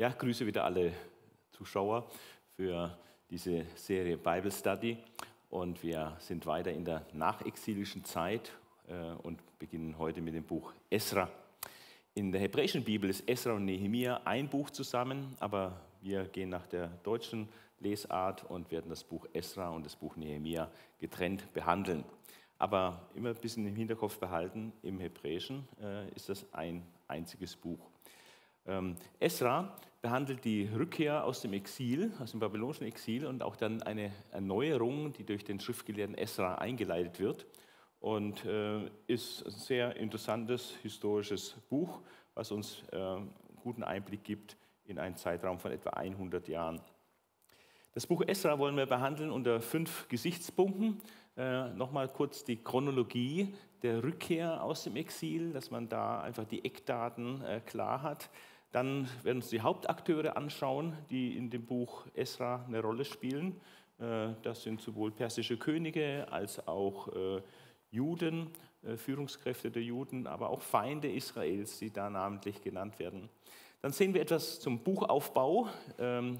Ja, grüße wieder alle Zuschauer für diese Serie Bible Study. Und wir sind weiter in der nachexilischen Zeit äh, und beginnen heute mit dem Buch Esra. In der hebräischen Bibel ist Esra und Nehemia ein Buch zusammen, aber wir gehen nach der deutschen Lesart und werden das Buch Esra und das Buch Nehemia getrennt behandeln. Aber immer ein bisschen im Hinterkopf behalten, im Hebräischen äh, ist das ein einziges Buch. Ähm, Esra behandelt die Rückkehr aus dem Exil, aus dem babylonischen Exil und auch dann eine Erneuerung, die durch den Schriftgelehrten Esra eingeleitet wird. Und äh, ist ein sehr interessantes historisches Buch, was uns äh, guten Einblick gibt in einen Zeitraum von etwa 100 Jahren. Das Buch Esra wollen wir behandeln unter fünf Gesichtspunkten. Äh, Nochmal kurz die Chronologie der Rückkehr aus dem Exil, dass man da einfach die Eckdaten äh, klar hat. Dann werden wir uns die Hauptakteure anschauen, die in dem Buch Esra eine Rolle spielen. Äh, das sind sowohl persische Könige als auch äh, Juden, äh, Führungskräfte der Juden, aber auch Feinde Israels, die da namentlich genannt werden. Dann sehen wir etwas zum Buchaufbau ähm,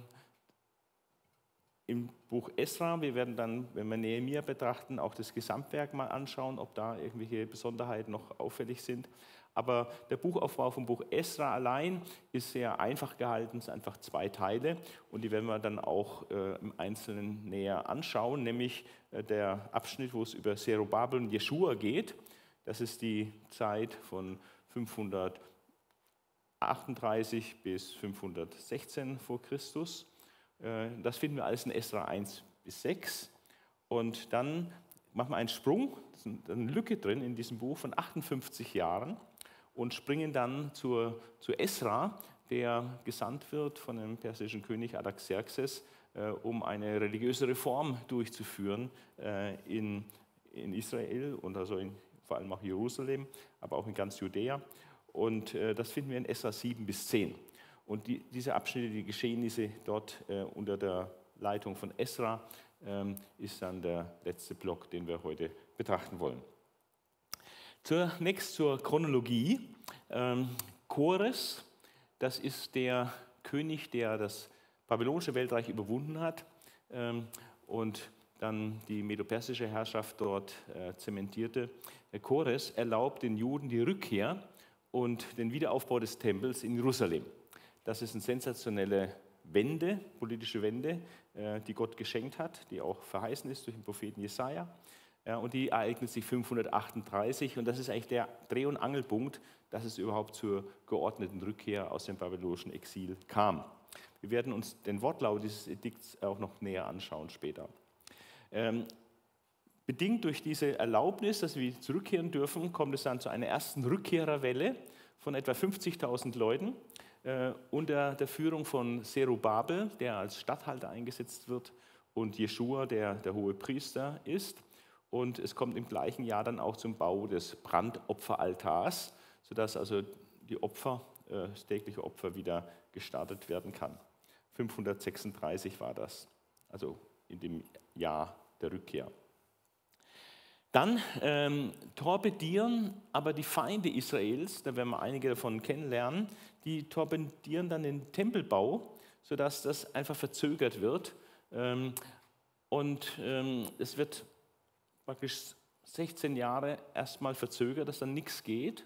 im Buch Esra. Wir werden dann, wenn wir Nehemiah betrachten, auch das Gesamtwerk mal anschauen, ob da irgendwelche Besonderheiten noch auffällig sind. Aber der Buchaufbau vom Buch Esra allein ist sehr einfach gehalten, es sind einfach zwei Teile und die werden wir dann auch äh, im Einzelnen näher anschauen, nämlich äh, der Abschnitt, wo es über Zerubabel und Jeschua geht. Das ist die Zeit von 538 bis 516 vor Christus. Äh, das finden wir alles in Esra 1 bis 6. Und dann machen wir einen Sprung, da ist eine Lücke drin in diesem Buch von 58 Jahren und springen dann zur, zu Esra, der gesandt wird von dem persischen König Artaxerxes, äh, um eine religiöse Reform durchzuführen äh, in, in Israel und also in, vor allem auch Jerusalem, aber auch in ganz Judäa. Und äh, das finden wir in Esra 7 bis 10. Und die, diese Abschnitte, die Geschehnisse dort äh, unter der Leitung von Esra, ähm, ist dann der letzte Block, den wir heute betrachten wollen. Zunächst zur Chronologie. Ähm, Chores, das ist der König, der das babylonische Weltreich überwunden hat ähm, und dann die medopersische Herrschaft dort äh, zementierte. Chores erlaubt den Juden die Rückkehr und den Wiederaufbau des Tempels in Jerusalem. Das ist eine sensationelle Wende, politische Wende, äh, die Gott geschenkt hat, die auch verheißen ist durch den Propheten Jesaja. Ja, und die ereignet sich 538 und das ist eigentlich der Dreh- und Angelpunkt, dass es überhaupt zur geordneten Rückkehr aus dem babylonischen Exil kam. Wir werden uns den Wortlaut dieses Edikts auch noch näher anschauen später. Ähm, bedingt durch diese Erlaubnis, dass wir zurückkehren dürfen, kommt es dann zu einer ersten Rückkehrerwelle von etwa 50.000 Leuten äh, unter der Führung von Zerubabel, der als Statthalter eingesetzt wird, und Jeschua, der der hohe Priester ist. Und es kommt im gleichen Jahr dann auch zum Bau des Brandopferaltars, sodass also die Opfer, äh, das tägliche Opfer wieder gestartet werden kann. 536 war das, also in dem Jahr der Rückkehr. Dann ähm, torpedieren aber die Feinde Israels, da werden wir einige davon kennenlernen, die torpedieren dann den Tempelbau, sodass das einfach verzögert wird. Ähm, und ähm, es wird praktisch 16 Jahre erstmal verzögert, dass dann nichts geht.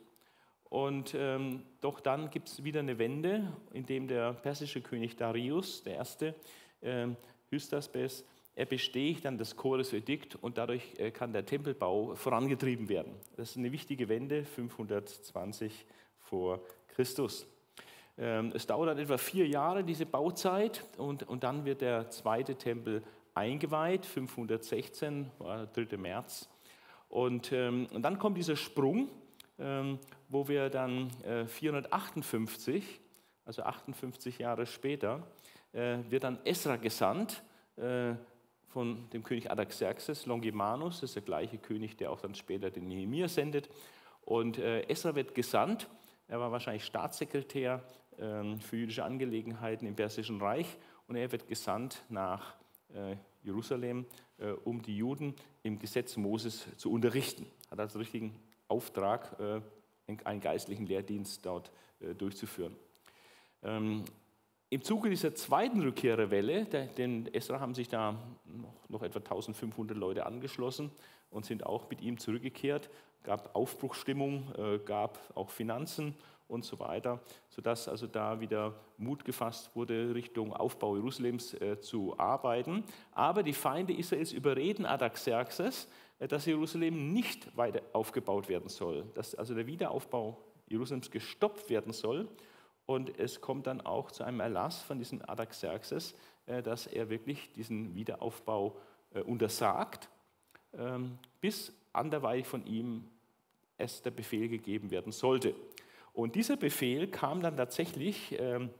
Und ähm, doch dann gibt es wieder eine Wende, indem der persische König Darius, der erste, ähm, Hystaspes, er besteht dann das Chores-Edikt und dadurch äh, kann der Tempelbau vorangetrieben werden. Das ist eine wichtige Wende, 520 vor Christus. Ähm, es dauert etwa vier Jahre, diese Bauzeit, und, und dann wird der zweite Tempel eingeweiht, 516, war der 3. März. Und, ähm, und dann kommt dieser Sprung, ähm, wo wir dann äh, 458, also 58 Jahre später, äh, wird dann Esra gesandt äh, von dem König Artaxerxes, Longimanus, das ist der gleiche König, der auch dann später den Nehemiah sendet. Und äh, Esra wird gesandt, er war wahrscheinlich Staatssekretär ähm, für jüdische Angelegenheiten im Persischen Reich und er wird gesandt nach Jerusalem, äh, um die Juden im Gesetz Moses zu unterrichten. Hat also richtigen Auftrag, äh, einen geistlichen Lehrdienst dort durchzuführen. Ähm, im Zuge dieser zweiten Rückkehrerwelle, denn Esra haben sich da noch, noch etwa 1500 Leute angeschlossen und sind auch mit ihm zurückgekehrt, gab Aufbruchsstimmung, äh, gab auch Finanzen und so weiter, sodass also da wieder Mut gefasst wurde, Richtung Aufbau Jerusalems äh, zu arbeiten. Aber die Feinde Israels überreden Adaxerxes, äh, dass Jerusalem nicht weiter aufgebaut werden soll, dass also der Wiederaufbau Jerusalems gestoppt werden soll und es kommt dann auch zu einem Erlass von diesem Artaxerxes, äh, dass er wirklich diesen Wiederaufbau untersagt, ähm, bis anderweitig von ihm es der Befehl gegeben werden sollte. Und dieser Befehl kam dann tatsächlich ähm,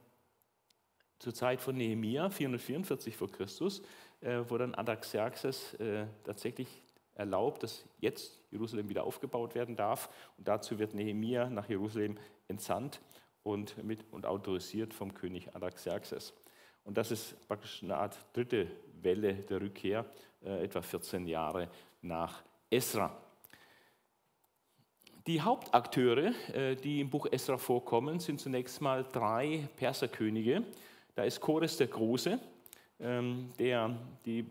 zur Zeit von Nehemia 444 vor Christus, äh, wo dann Artaxerxes tatsächlich erlaubt, dass jetzt Jerusalem wieder aufgebaut werden darf. Und dazu wird Nehemia nach Jerusalem entsandt und, mit, und autorisiert vom König Artaxerxes. Und das ist praktisch eine Art dritte Welle der Rückkehr, äh, etwa 14 Jahre nach Esra. Die Hauptakteure, äh, die im Buch Esra vorkommen, sind zunächst mal drei Perserkönige. Da ist Chores der Große, ähm, der die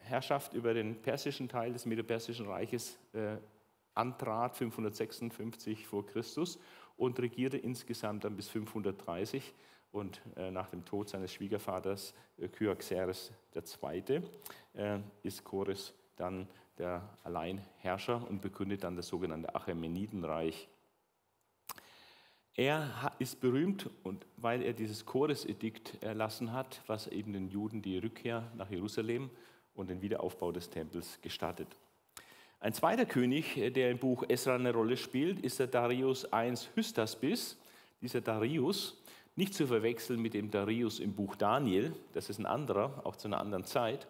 Herrschaft über den persischen Teil des Medo-Persischen Reiches äh, antrat, 556 vor Christus und regierte insgesamt dann bis 530 und äh, nach dem Tod seines Schwiegervaters Kyaxeres II. Ist Chores dann der Alleinherrscher und begründet dann das sogenannte Achämenidenreich. Er ist berühmt, und weil er dieses Chores-Edikt erlassen hat, was eben den Juden die Rückkehr nach Jerusalem und den Wiederaufbau des Tempels gestattet. Ein zweiter König, der im Buch Esra eine Rolle spielt, ist der Darius I Hystaspes. Dieser Darius, nicht zu verwechseln mit dem Darius im Buch Daniel, das ist ein anderer, auch zu einer anderen Zeit.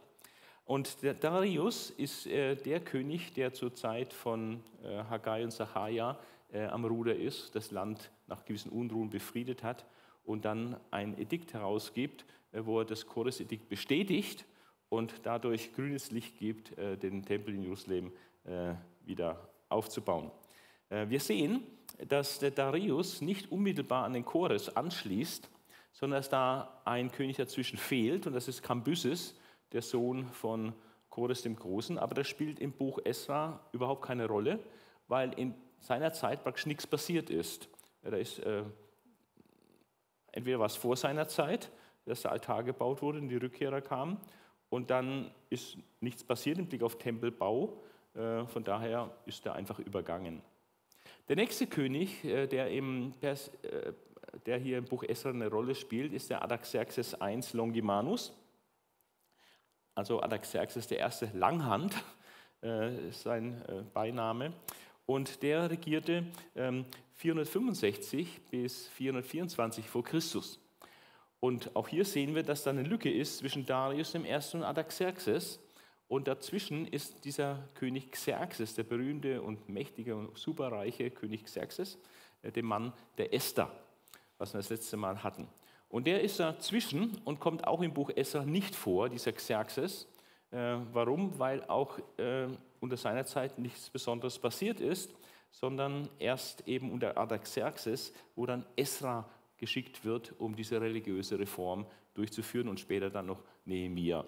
Und der Darius ist äh, der König, der zur Zeit von äh, Haggai und Sachaja äh, am Ruder ist, das Land nach gewissen Unruhen befriedet hat und dann ein Edikt herausgibt, äh, wo er das Chores-Edikt bestätigt und dadurch grünes Licht gibt, äh, den Tempel in Jerusalem äh, wieder aufzubauen. Wir sehen, dass der Darius nicht unmittelbar an den Chores anschließt, sondern dass da ein König dazwischen fehlt und das ist Kambyses, der Sohn von Chores dem Großen. Aber das spielt im Buch Esra überhaupt keine Rolle, weil in seiner Zeit praktisch nichts passiert ist. Da ist äh, entweder was vor seiner Zeit, dass der Altar gebaut wurde und die Rückkehrer kamen, und dann ist nichts passiert im Blick auf Tempelbau. Äh, von daher ist er einfach übergangen. Der nächste König, äh, der, im, äh, der hier im Buch Esra eine Rolle spielt, ist der Adaxerxes I Longimanus. Also der erste Langhand ist sein Beiname. Und der regierte 465 ähm, bis 424 vor Christus. Und auch hier sehen wir, dass da eine Lücke ist zwischen Darius dem Ersten und Adaxerxes. Und dazwischen ist dieser König Xerxes, der berühmte und mächtige und superreiche König Xerxes, äh, der Mann der Esther, was wir das letzte Mal hatten. Und der ist dazwischen und kommt auch im Buch Esther nicht vor, dieser Xerxes. Äh, warum? Weil auch äh, unter seiner Zeit nichts Besonderes passiert ist, sondern erst eben unter Artaxerxes, wo dann Esra geschickt wird, um diese religiöse Reform durchzuführen und später dann noch Nehemia.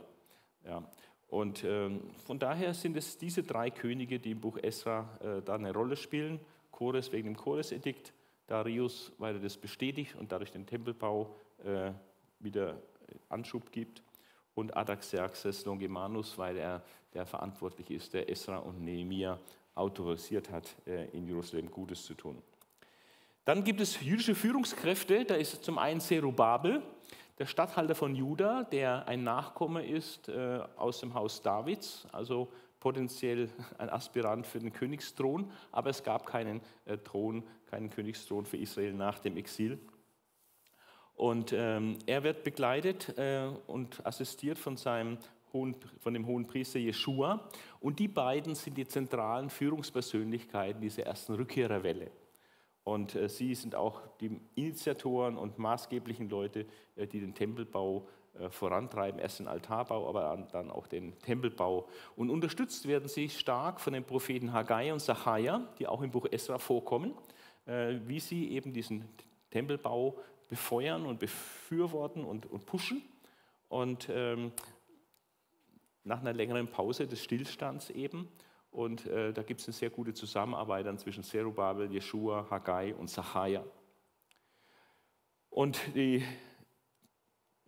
Ja. Und ähm, von daher sind es diese drei Könige, die im Buch Esra äh, da eine Rolle spielen. Chores wegen dem Chores-Edikt, Darius, weil er das bestätigt und dadurch den Tempelbau äh, wieder Anschub gibt. Und Adaxerxes Longimanus, weil er der verantwortlich ist, der Esra und Nehemia autorisiert hat, äh, in Jerusalem Gutes zu tun. Dann gibt es jüdische Führungskräfte, da ist zum einen Zerubabel, der Statthalter von Juda, der ein Nachkomme ist äh, aus dem Haus Davids, also potenziell ein Aspirant für den Königsthron, aber es gab keinen äh, Thron, keinen Königsthron für Israel nach dem Exil. Und ähm, er wird begleitet äh, und assistiert von, seinem hohen, von dem hohen Priester Jeschua. Und die beiden sind die zentralen Führungspersönlichkeiten dieser ersten Rückkehrerwelle. Und äh, sie sind auch die Initiatoren und maßgeblichen Leute, äh, die den Tempelbau äh, vorantreiben, erst den Altarbau, aber dann auch den Tempelbau. Und unterstützt werden sie stark von den Propheten Haggai und Sacharja, die auch im Buch Esra vorkommen, wie sie eben diesen Tempelbau befeuern und befürworten und, und pushen. Und ähm, nach einer längeren Pause des Stillstands eben. Und äh, da gibt es eine sehr gute Zusammenarbeit dann zwischen Zerubabel, Jeschua, Haggai und Sacharja. Und die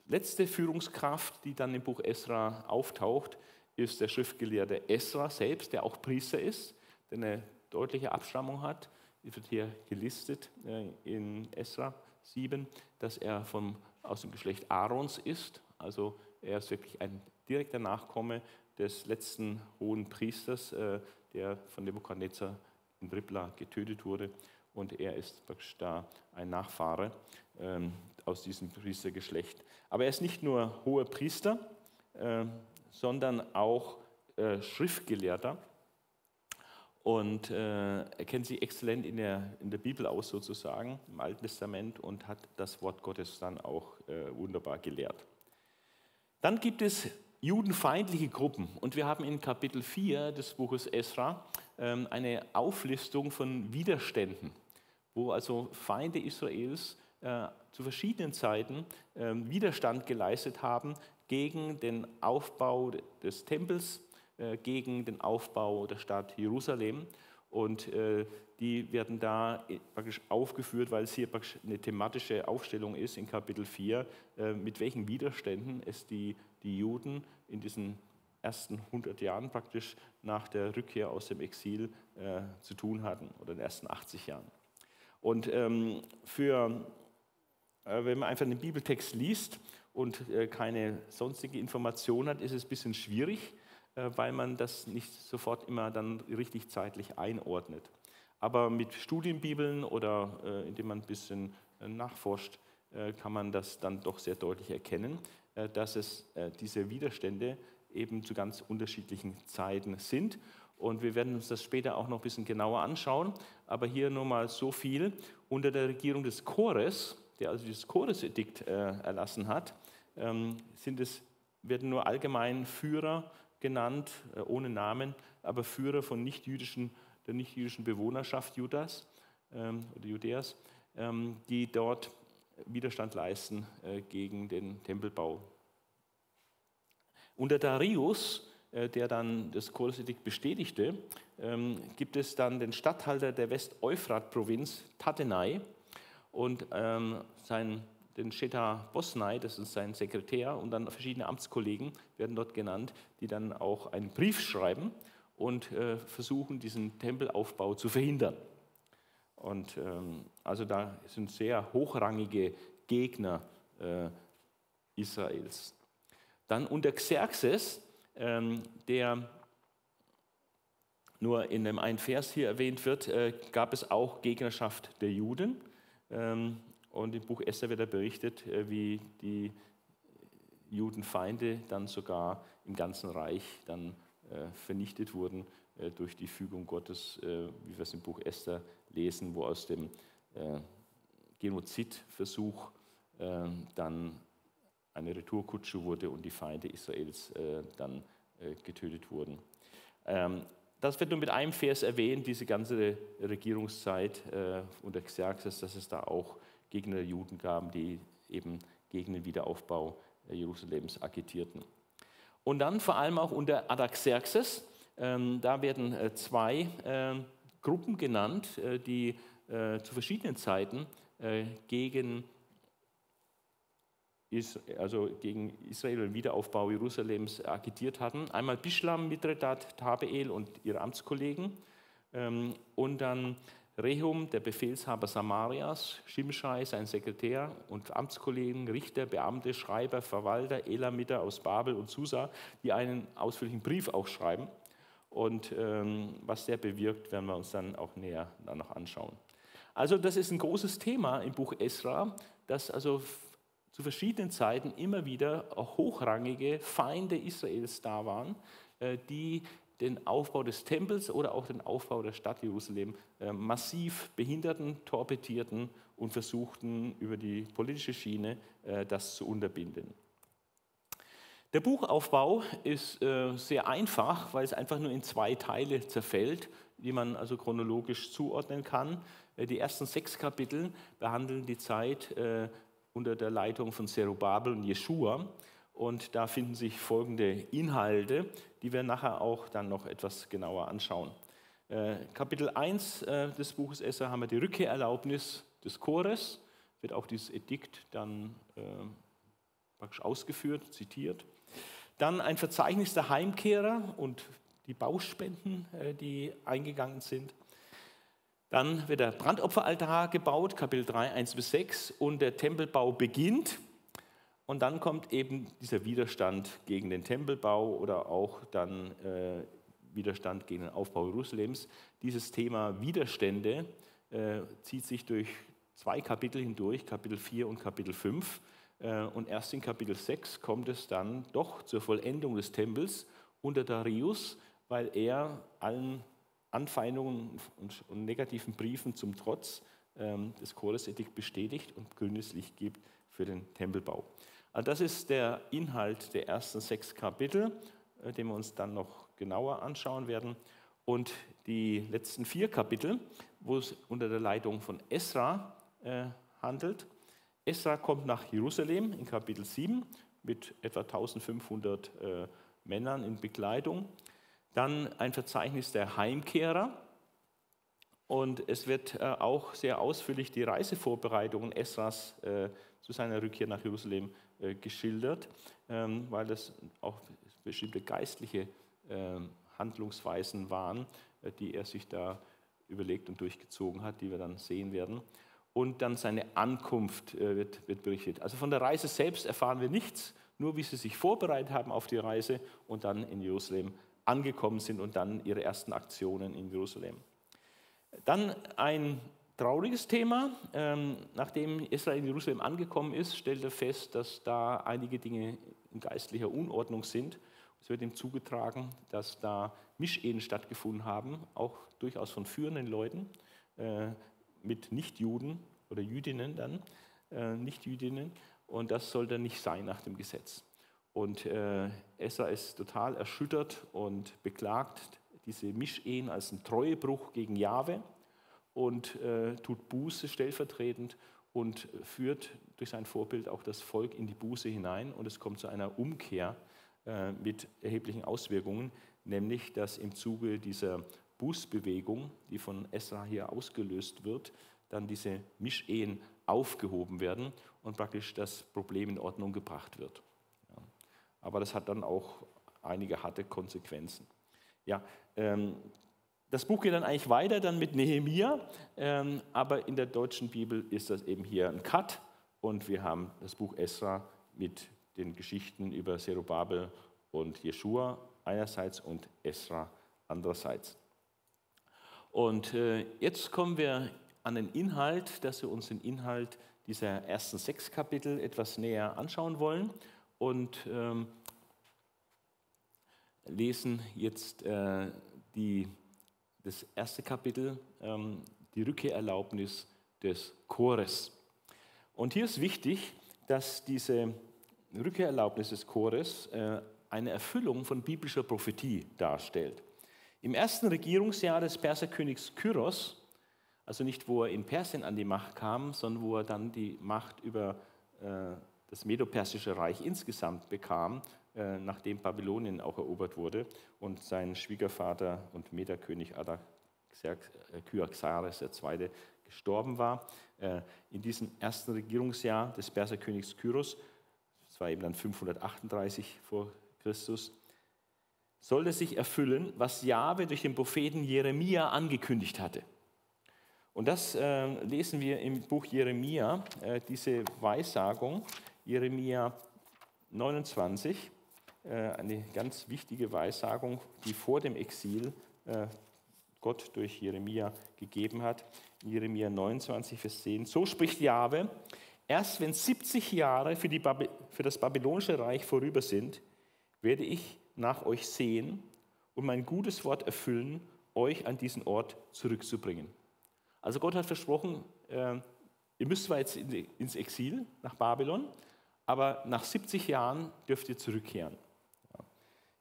letzte Führungskraft, die dann im Buch Esra auftaucht, ist der Schriftgelehrte Esra selbst, der auch Priester ist, der eine deutliche Abstammung hat. Die wird hier gelistet äh, in Esra 7, dass er vom, aus dem Geschlecht Aarons ist. Also er ist wirklich ein direkter Nachkomme des letzten hohen Priesters, äh, der von Nebukadnezar in Ribla getötet wurde. Und er ist praktisch da ein Nachfahre ähm, aus diesem Priestergeschlecht. Aber er ist nicht nur hoher Priester, äh, sondern auch äh, Schriftgelehrter und äh, er kennt sich exzellent in der, in der Bibel aus sozusagen, im Alten Testament und hat das Wort Gottes dann auch äh, wunderbar gelehrt. Dann gibt es judenfeindliche Gruppen und wir haben in Kapitel 4 des Buches Esra ähm, eine Auflistung von Widerständen, wo also Feinde Israels äh, zu verschiedenen Zeiten äh, Widerstand geleistet haben gegen den Aufbau des Tempels, gegen den Aufbau der Stadt Jerusalem. Und äh, die werden da praktisch aufgeführt, weil es hier praktisch eine thematische Aufstellung ist in Kapitel 4, äh, mit welchen Widerständen es die, die Juden in diesen ersten 100 Jahren praktisch nach der Rückkehr aus dem Exil äh, zu tun hatten oder in den ersten 80 Jahren. Und ähm, für, äh, wenn man einfach den Bibeltext liest und äh, keine sonstige Information hat, ist es ein bisschen schwierig, äh, weil man das nicht sofort immer dann richtig zeitlich einordnet. Aber mit Studienbibeln oder äh, indem man ein bisschen äh, nachforscht, kann man das dann doch sehr deutlich erkennen, dass es diese Widerstände eben zu ganz unterschiedlichen Zeiten sind. Und wir werden uns das später auch noch ein bisschen genauer anschauen. Aber hier nur mal so viel. Unter der Regierung des Chores, der also dieses Chores-Edikt erlassen hat, ähm, sind es, werden nur allgemein Führer genannt, äh, ohne Namen, aber Führer von nicht-jüdischen, der nicht-jüdischen Bewohnerschaft Judas ähm, oder Judäas, ähm, die dort Widerstand leisten äh, gegen den Tempelbau. Unter Darius, äh, der dann das Choresedikt bestätigte, ähm, gibt es dann den Statthalter der West-Euphrat-Provinz, Tatenai, und ähm, sein den Sheta Bosnai, das ist sein Sekretär, und dann verschiedene Amtskollegen werden dort genannt, die dann auch einen Brief schreiben und äh, versuchen, diesen Tempelaufbau zu verhindern. Und ähm, also da sind sehr hochrangige Gegner äh, Israels. Dann unter Xerxes, ähm, der nur in dem einen Vers hier erwähnt wird, äh, gab es auch Gegnerschaft der Juden. Ähm, und im Buch Esther wird er berichtet, äh, wie die Judenfeinde dann sogar im ganzen Reich dann äh, vernichtet wurden äh, durch die Fügung Gottes, wie wir es im Buch Esther lesen, wo aus dem Genozidversuch dann eine Retourkutsche wurde und die Feinde Israels dann getötet wurden. Ähm, das wird nur mit einem Vers erwähnt, diese ganze Regierungszeit unter Xerxes, dass es da auch Gegner der Juden gaben, die eben gegen den Wiederaufbau Jerusalems agitierten. Und dann vor allem auch unter Adaxerxes, ähm, da werden äh, zwei äh, Gruppen genannt, äh, die äh, zu verschiedenen Zeiten äh, gegen, also gegen Israel und den Wiederaufbau Jerusalems agitiert hatten. Einmal Bishlam, Mithredat, Tabeel und ihre Amtskollegen ähm, und dann Rehum, der Befehlshaber Samarias, Shimshai, sein Sekretär und Amtskollegen, Richter, Beamte, Schreiber, Verwalter, Elamiter aus Babel und Susa, die einen ausführlichen Brief auch schreiben. Und ähm, was der bewirkt, werden wir uns dann auch näher dann noch anschauen. Also das ist ein großes Thema im Buch Esra, dass also zu verschiedenen Zeiten immer wieder hochrangige Feinde Israels da waren, äh, die den Aufbau des Tempels oder auch den Aufbau der Stadt Jerusalem äh, massiv behinderten, torpedierten und versuchten über die politische Schiene äh, das zu unterbinden. Der Buchaufbau ist äh, sehr einfach, weil es einfach nur in zwei Teile zerfällt, die man also chronologisch zuordnen kann. Die ersten sechs Kapitel behandeln die Zeit unter der Leitung von Zerubabel und Jeschua. Und da finden sich folgende Inhalte, die wir nachher auch dann noch etwas genauer anschauen. Äh, Kapitel 1 äh, des Buches Esser haben wir die Rückkehrerlaubnis des Chores, wird auch dieses Edikt dann äh, praktisch ausgeführt, zitiert. Dann ein Verzeichnis der Heimkehrer und die Bauspenden, die eingegangen sind. Dann wird der Brandopferaltar gebaut, Kapitel 3, 1 bis 6, und der Tempelbau beginnt. Und dann kommt eben dieser Widerstand gegen den Tempelbau oder auch dann äh, Widerstand gegen den Aufbau Jerusalems. Dieses Thema Widerstände äh, zieht sich durch zwei Kapitel hindurch, Kapitel 4 und Kapitel 5. Äh, und erst in Kapitel 6 kommt es dann doch zur Vollendung des Tempels unter Darius, weil er allen Anfeindungen und, und negativen Briefen zum Trotz ähm, des Choresedikt bestätigt und grünes Licht gibt für den Tempelbau. Also das ist der Inhalt der ersten sechs Kapitel, äh, den wir uns dann noch genauer anschauen werden. Und die letzten vier Kapitel, wo es unter der Leitung von Esra äh, handelt. Esra kommt nach Jerusalem in Kapitel 7 mit etwa 1500 äh, Männern in Begleitung. Dann ein Verzeichnis der Heimkehrer. Und es wird äh, auch sehr ausführlich die Reisevorbereitungen Esras äh, zu seiner Rückkehr nach Jerusalem äh, geschildert, ähm, weil das auch bestimmte geistliche ähm, Handlungsweisen waren, die er sich da überlegt und durchgezogen hat, die wir dann sehen werden. Und dann seine Ankunft wird, wird berichtet. Also von der Reise selbst erfahren wir nichts, nur wie sie sich vorbereitet haben auf die Reise und dann in Jerusalem angekommen sind und dann ihre ersten Aktionen in Jerusalem. Dann ein trauriges Thema. Ähm, nachdem Israel in Jerusalem angekommen ist, stellt er fest, dass da einige Dinge in geistlicher Unordnung sind. Es wird ihm zugetragen, dass da Mischehen stattgefunden haben, auch durchaus von führenden Leuten äh, mit Nichtjuden oder Jüdinnen dann, äh, Nichtjüdinnen. Und das sollte nicht sein nach dem Gesetz. Und äh, Esra ist total erschüttert und beklagt diese Mischehen als einen Treuebruch gegen Jahwe und äh, tut Buße stellvertretend und führt durch sein Vorbild auch das Volk in die Buße hinein. Und es kommt zu einer Umkehr äh, mit erheblichen Auswirkungen, nämlich dass im Zuge dieser Bußbewegung, die von Esra hier ausgelöst wird, dann diese Mischehen aufgehoben werden und praktisch das Problem in Ordnung gebracht wird aber das hat dann auch einige harte Konsequenzen. Ja, ähm, das Buch geht dann eigentlich weiter dann mit Nehemia, ähm, aber in der deutschen Bibel ist das eben hier ein Cut und wir haben das Buch Esra mit den Geschichten über Zerubabel und Jeschua einerseits und Esra andererseits. Und äh, jetzt kommen wir an den Inhalt, dass wir uns den Inhalt dieser ersten sechs Kapitel etwas näher anschauen wollen und ähm, lesen jetzt äh, die, das erste Kapitel, ähm, die Rückkehrerlaubnis des Chores. Und hier ist wichtig, dass diese Rückkehrerlaubnis des Chores äh, eine Erfüllung von biblischer Prophetie darstellt. Im ersten Regierungsjahr des Perserkönigs Kyros, also nicht wo er in Persien an die Macht kam, sondern wo er dann die Macht über äh, das Medo-Persische Reich insgesamt bekam, nachdem Babylonien auch erobert wurde und sein Schwiegervater und Mederkönig Kyaxares II. gestorben war. Äh, in diesem ersten Regierungsjahr des Perserkönigs Kyros, das war eben dann 538 vor Christus, sollte sich erfüllen, was Jahwe durch den Propheten Jeremia angekündigt hatte. Und das äh, lesen wir im Buch Jeremia, äh, diese Weissagung, Jeremia 29, äh, eine ganz wichtige Weissagung, die vor dem Exil äh, Gott durch Jeremia gegeben hat. Jeremia 29, Vers 10. So spricht Jahwe, erst wenn 70 Jahre für, die für das babylonische Reich vorüber sind, werde ich nach euch sehen und mein gutes Wort erfüllen, euch an diesen Ort zurückzubringen. Also Gott hat versprochen, äh, ihr müsst zwar jetzt ins Exil nach Babylon, aber nach 70 Jahren dürft ihr zurückkehren.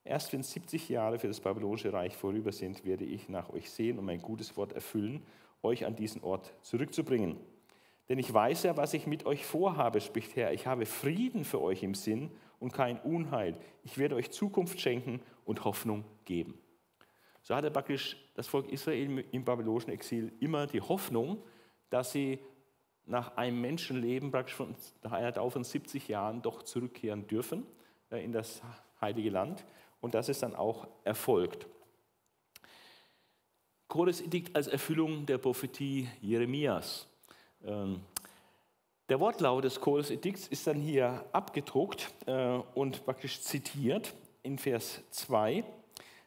Erst wenn 70 Jahre für das babylonische Reich vorüber sind, werde ich nach euch sehen und mein gutes Wort erfüllen, euch an diesen Ort zurückzubringen. Denn ich weiß ja, was ich mit euch vorhabe, spricht Herr. Ich habe Frieden für euch im Sinn und kein Unheil. Ich werde euch Zukunft schenken und Hoffnung geben. So hatte praktisch das Volk Israel im babylonischen Exil immer die Hoffnung, dass sie nach einem Menschenleben, praktisch von, nach einer Dauer von 70 Jahren, doch zurückkehren dürfen äh, in das heilige Land und dass es dann auch erfolgt. Chores Edikt als Erfüllung der Prophetie Jeremias. Ähm, der Wortlaut des Chores Edikts ist dann hier abgedruckt äh, und praktisch zitiert in Vers 2. Äh,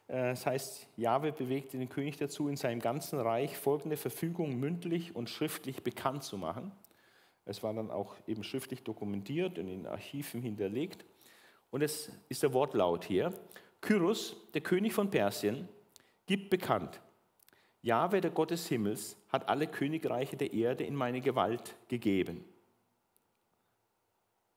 das heißt, Jahwe bewegte den König dazu, in seinem ganzen Reich folgende Verfügung mündlich und schriftlich bekannt zu machen. Es war dann auch eben schriftlich dokumentiert und in Archiven hinterlegt. Und es ist der Wortlaut hier. Kyros, der König von Persien, gibt bekannt, Jahwe, der Gott des Himmels, hat alle Königreiche der Erde in meine Gewalt gegeben.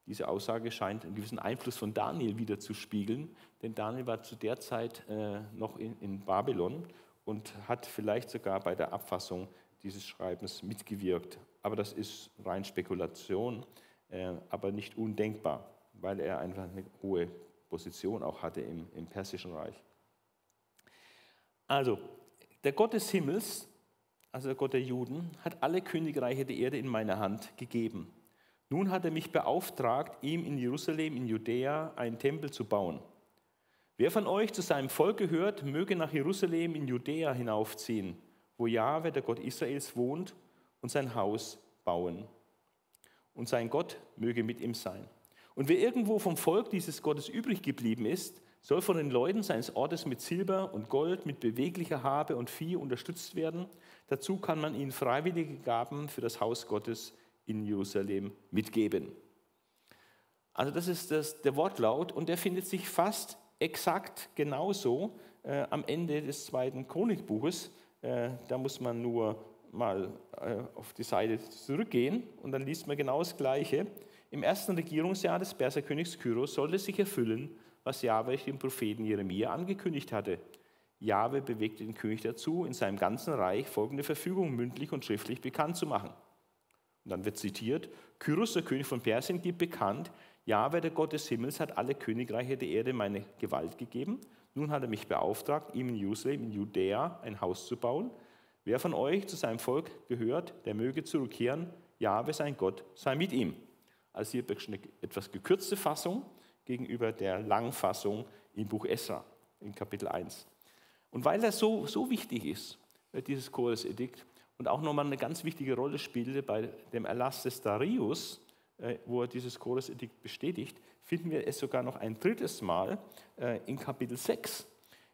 Diese Aussage scheint einen gewissen Einfluss von Daniel wieder zu spiegeln, denn Daniel war zu der Zeit äh, noch in, in Babylon und hat vielleicht sogar bei der Abfassung dieses Schreibens mitgewirkt. Aber das ist rein Spekulation, äh, aber nicht undenkbar, weil er einfach eine hohe Position auch hatte im, im Persischen Reich. Also, der Gott des Himmels, also der Gott der Juden, hat alle Königreiche der Erde in meine Hand gegeben. Nun hat er mich beauftragt, ihm in Jerusalem, in Judäa, einen Tempel zu bauen. Wer von euch zu seinem Volk gehört, möge nach Jerusalem in Judäa hinaufziehen, wo Jahwe, der Gott Israels, wohnt und sein Haus bauen. Und sein Gott möge mit ihm sein. Und wer irgendwo vom Volk dieses Gottes übrig geblieben ist, soll von den Leuten seines Ortes mit Silber und Gold, mit beweglicher Habe und Vieh unterstützt werden. Dazu kann man ihnen freiwillige Gaben für das Haus Gottes in Jerusalem mitgeben. Also das ist das, der Wortlaut und der findet sich fast exakt genauso äh, am Ende des zweiten Chronikbuches. Äh, da muss man nur mal äh, auf die Seite zurückgehen und dann liest man genau das Gleiche. Im ersten Regierungsjahr des Perserkönigs Kyros sollte sich erfüllen, was Jahwe dem Propheten Jeremia angekündigt hatte. Jahwe bewegte den König dazu, in seinem ganzen Reich folgende Verfügung mündlich und schriftlich bekannt zu machen. Und dann wird zitiert, Kyros, der König von Persien, gibt bekannt, Jahwe, der Gott des Himmels, hat alle Königreiche der Erde meine Gewalt gegeben. Nun hat er mich beauftragt, ihm in Jerusalem, in Judäa, ein Haus zu bauen. Wer von euch zu seinem Volk gehört, der möge zurückkehren. Jahwe, sein Gott, sei mit ihm. Also hier eine etwas gekürzte Fassung gegenüber der Langfassung im Buch Esra, in Kapitel 1. Und weil das so, so wichtig ist, äh, dieses Chores-Edikt, und auch nochmal eine ganz wichtige Rolle spielte bei dem Erlass des Darius, äh, wo er dieses Chores-Edikt bestätigt, finden wir es sogar noch ein drittes Mal äh, in Kapitel 6,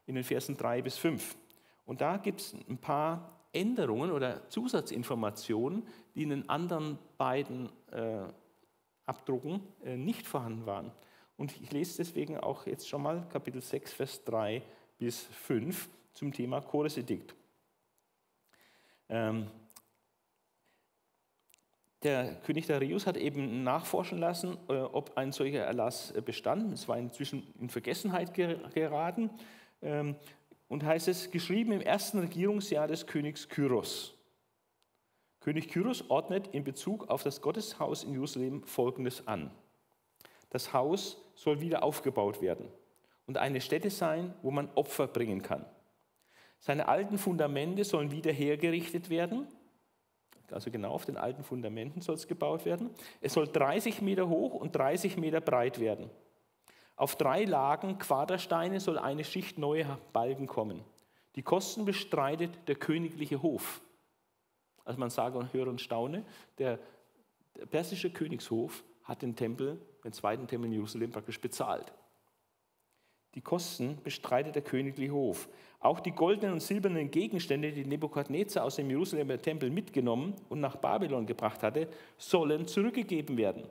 in den Versen 3 bis 5. Und da gibt es ein paar Änderungen oder Zusatzinformationen, die in den anderen beiden Abdrucken nicht vorhanden waren. Und ich lese deswegen auch jetzt schon mal Kapitel 6, Vers 3 bis 5 zum Thema Choresedikt. Ähm, der König Darius hat eben nachforschen lassen, äh, ob ein solcher Erlass äh, bestand. Es war inzwischen in Vergessenheit geraten. Ähm, und heißt es, geschrieben im ersten Regierungsjahr des Königs Kyros. König Kyros ordnet in Bezug auf das Gotteshaus in Jerusalem Folgendes an. Das Haus soll wieder aufgebaut werden und eine Stätte sein, wo man Opfer bringen kann. Seine alten Fundamente sollen wieder hergerichtet werden. Also genau auf den alten Fundamenten soll es gebaut werden. Es soll 30 Meter hoch und 30 Meter breit werden. Auf drei Lagen Quadersteine soll eine Schicht neuer Balken kommen. Die Kosten bestreitet der königliche Hof. Also man sage und höre und staune, der, der persische Königshof hat den Tempel, den zweiten Tempel in Jerusalem praktisch bezahlt. Die Kosten bestreitet der königliche Hof. Auch die goldenen und silbernen Gegenstände, die Nebukadnezar aus dem Jerusalemer Tempel mitgenommen und nach Babylon gebracht hatte, sollen zurückgegeben werden.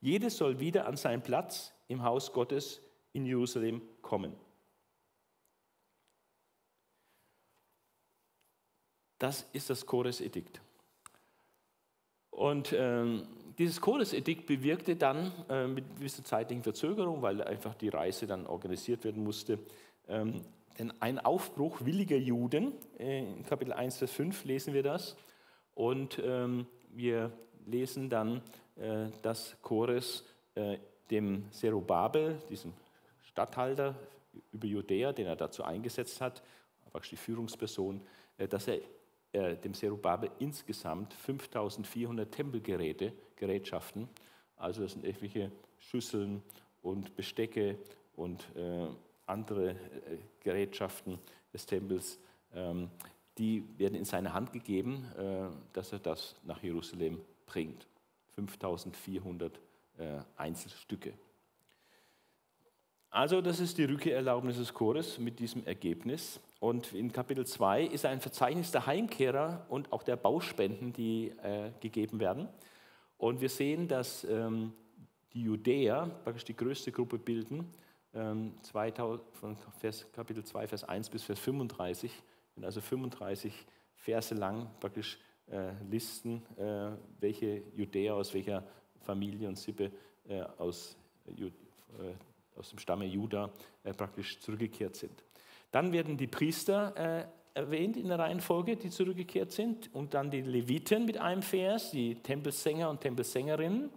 Jedes soll wieder an seinen Platz im Haus Gottes in Jerusalem kommen. Das ist das Chores-Edikt. Und ähm, dieses Chores-Edikt bewirkte dann äh, mit gewisser zeitlichen Verzögerung, weil einfach die Reise dann organisiert werden musste, ähm, denn ein Aufbruch williger Juden, äh, in Kapitel 1, Vers 5 lesen wir das, und ähm, wir lesen dann, äh, dass Chores äh, dem Zerubabel, diesem Statthalter über Judäa, den er dazu eingesetzt hat, praktisch die Führungsperson, äh, dass er äh, dem Zerubabel insgesamt 5400 Tempelgeräte, Gerätschaften, also das sind etliche Schüsseln und Bestecke und äh, andere äh, Gerätschaften des Tempels, ähm, die werden in seine Hand gegeben, äh, dass er das nach Jerusalem bringt. 5400 äh, Einzelstücke. Also das ist die Rückkehrerlaubnis des Chores mit diesem Ergebnis. Und in Kapitel 2 ist ein Verzeichnis der Heimkehrer und auch der Bauspenden, die äh, gegeben werden. Und wir sehen, dass ähm, die Judäer praktisch die größte Gruppe bilden, ähm, 2000, von Vers, Kapitel 2, Vers 1 bis Vers 35, also 35 Verse lang praktisch äh, Listen, äh, welche Judäer aus welcher Familie und Sippe äh, aus äh, aus dem Stamme Juda äh, praktisch zurückgekehrt sind. Dann werden die Priester äh, erwähnt in der Reihenfolge, die zurückgekehrt sind, und dann die Leviten mit einem Vers, die Tempelsänger und Tempelsängerinnen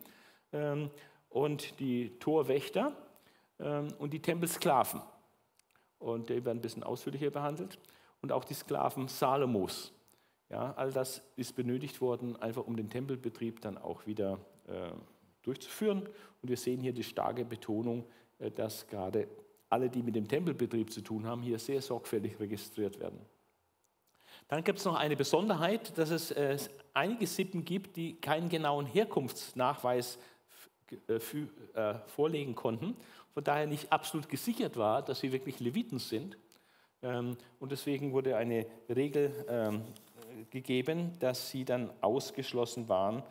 ähm, und die Torwächter ähm, und die Tempelsklaven. Und die werden ein bisschen ausführlicher behandelt. Und auch die Sklaven Salomos. Ja, all das ist benötigt worden, einfach um den Tempelbetrieb dann auch wieder äh, durchzuführen. Und wir sehen hier die starke Betonung äh, dass gerade alle, die mit dem Tempelbetrieb zu tun haben, hier sehr sorgfältig registriert werden. Dann gibt es noch eine Besonderheit, dass es äh, einige Sippen gibt, die keinen genauen Herkunftsnachweis äh, vorlegen konnten, von daher nicht absolut gesichert war, dass sie wirklich Leviten sind. Ähm, und deswegen wurde eine Regel ähm, gegeben, dass sie dann ausgeschlossen waren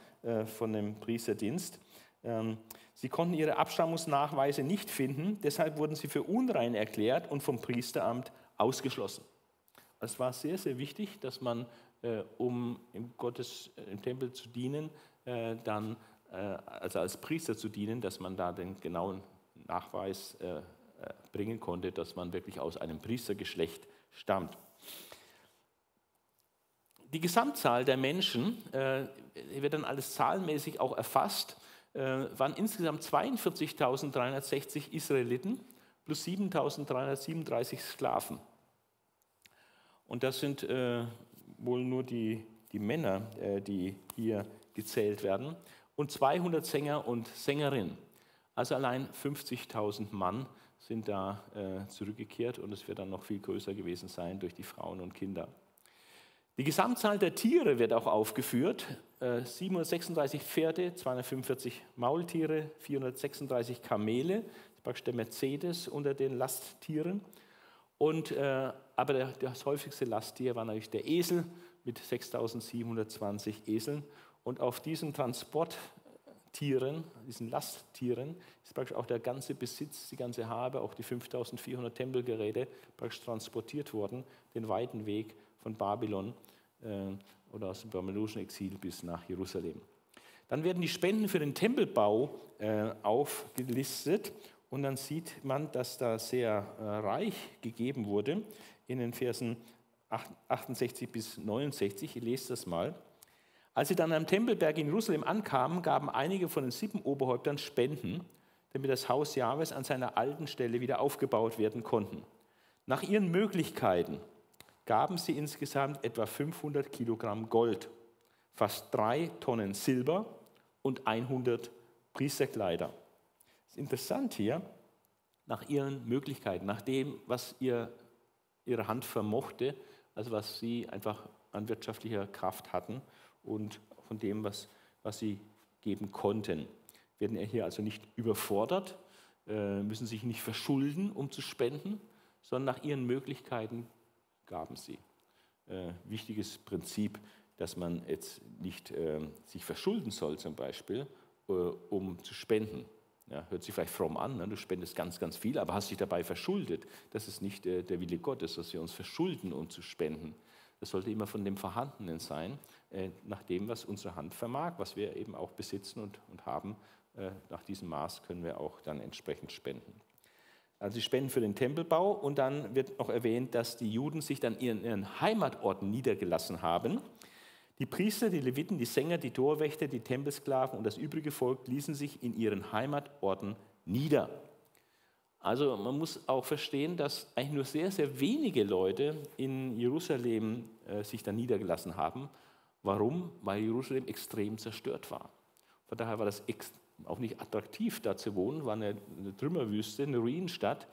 von dem Priesterdienst. Ähm, sie konnten ihre Abstammungsnachweise nicht finden, deshalb wurden sie für unrein erklärt und vom Priesteramt ausgeschlossen. Es war sehr, sehr wichtig, dass man, äh, um im, Gottes, äh, im Tempel zu dienen, äh, dann, also als Priester zu dienen, dass man da den genauen Nachweis bringen konnte, dass man wirklich aus einem Priestergeschlecht stammt. Die Gesamtzahl der Menschen wird dann alles zahlenmäßig auch erfasst äh, waren insgesamt 42.360 Israeliten plus 7.337 Sklaven. Und das sind äh, wohl nur die, die Männer, äh, die hier gezählt werden. Und 200 Sänger und Sängerinnen. Also allein 50.000 Mann sind da äh, zurückgekehrt und es wird dann noch viel größer gewesen sein durch die Frauen und Kinder. Die Gesamtzahl der Tiere wird auch aufgeführt. 736 äh, Pferde, 245 Maultiere, 436 Kamele, praktisch der Mercedes unter den Lasttieren. Und, äh, aber der, das häufigste Lasttier war natürlich der Esel mit 6720 Eseln. Und auf diesen Transporttieren, diesen Lasttieren, ist praktisch auch der ganze Besitz, die ganze Habe, auch die 5400 Tempelgeräte praktisch transportiert worden, den weiten Weg von Babylon äh, oder aus dem babylonischen Exil bis nach Jerusalem. Dann werden die Spenden für den Tempelbau äh, aufgelistet und dann sieht man, dass da sehr äh, reich gegeben wurde in den Versen 68 bis 69. Ich lese das mal. Als sie dann am Tempelberg in Jerusalem ankamen, gaben einige von den sieben Oberhäuptern Spenden, damit das Haus Jahwes an seiner alten Stelle wieder aufgebaut werden konnten. Nach ihren Möglichkeiten gaben sie insgesamt etwa 500 Kilogramm Gold, fast drei Tonnen Silber und 100 Priesterkleider. Das ist interessant hier, nach ihren Möglichkeiten, nach dem, was ihr, ihre Hand vermochte, also was sie einfach an wirtschaftlicher Kraft hatten und von dem, was, was sie geben konnten. Werden hier also nicht überfordert, äh, müssen sich nicht verschulden, um zu spenden, sondern nach ihren Möglichkeiten gaben sie. Äh, wichtiges Prinzip, dass man jetzt nicht äh, sich verschulden soll, zum Beispiel, äh, um zu spenden. Ja, hört sich vielleicht fromm an, ne? du spendest ganz, ganz viel, aber hast dich dabei verschuldet. Das ist nicht äh, der Wille Gottes, dass wir uns verschulden, um zu spenden. Das sollte immer von dem Vorhandenen sein, äh, nach dem, was unsere Hand vermag, was wir eben auch besitzen und, und haben. Äh, nach diesem Maß können wir auch dann entsprechend spenden. Also sie spenden für den Tempelbau und dann wird noch erwähnt, dass die Juden sich dann in ihren Heimatorten niedergelassen haben. Die Priester, die Leviten, die Sänger, die Torwächter, die Tempelsklaven und das übrige Volk ließen sich in ihren Heimatorten nieder. Also man muss auch verstehen, dass eigentlich nur sehr, sehr wenige Leute in Jerusalem äh, sich da niedergelassen haben. Warum? Weil Jerusalem extrem zerstört war. Von daher war das auch nicht attraktiv, da zu wohnen, war eine, eine Trümmerwüste, eine Ruinenstadt,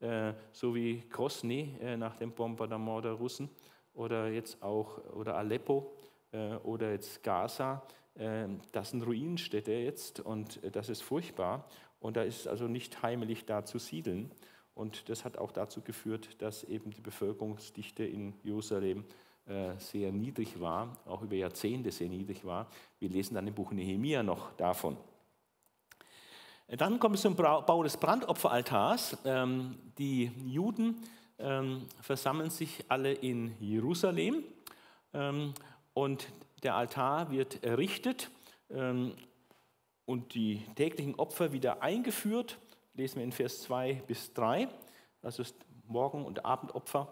äh, so wie Krosny äh, nach dem Bombardement der Russen oder jetzt auch oder Aleppo äh, oder jetzt Gaza. Äh, das sind Ruinenstädte jetzt und äh, das ist furchtbar. Und da ist also nicht heimelig da zu siedeln. Und das hat auch dazu geführt, dass eben die Bevölkerungsdichte in Jerusalem äh, sehr niedrig war, auch über Jahrzehnte sehr niedrig war. Wir lesen dann im Buch Nehemia noch davon. Dann kommt es zum Bau des Brandopferaltars. Ähm, die Juden ähm, versammeln sich alle in Jerusalem ähm, und der Altar wird errichtet und die täglichen Opfer wieder eingeführt. Lesen wir in Vers 2 bis 3. Das ist Morgen- und Abendopfer.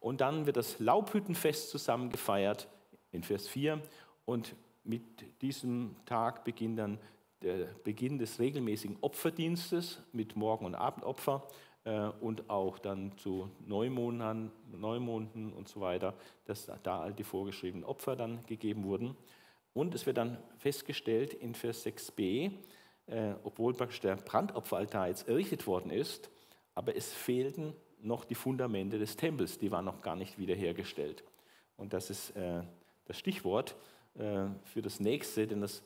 Und dann wird das Laubhüttenfest zusammen gefeiert in Vers 4. Und mit diesem Tag beginnt dann der Beginn des regelmäßigen Opferdienstes mit Morgen- und Abendopfer äh, und auch dann zu Neumonden, Neumonden und so weiter, dass da all die vorgeschriebenen Opfer dann gegeben wurden. Und es wird dann festgestellt in Vers 6b, äh, obwohl praktisch der Brandopferaltar jetzt errichtet worden ist, aber es fehlten noch die Fundamente des Tempels, die waren noch gar nicht wiederhergestellt. Und das ist äh, das Stichwort äh, für das nächste, denn das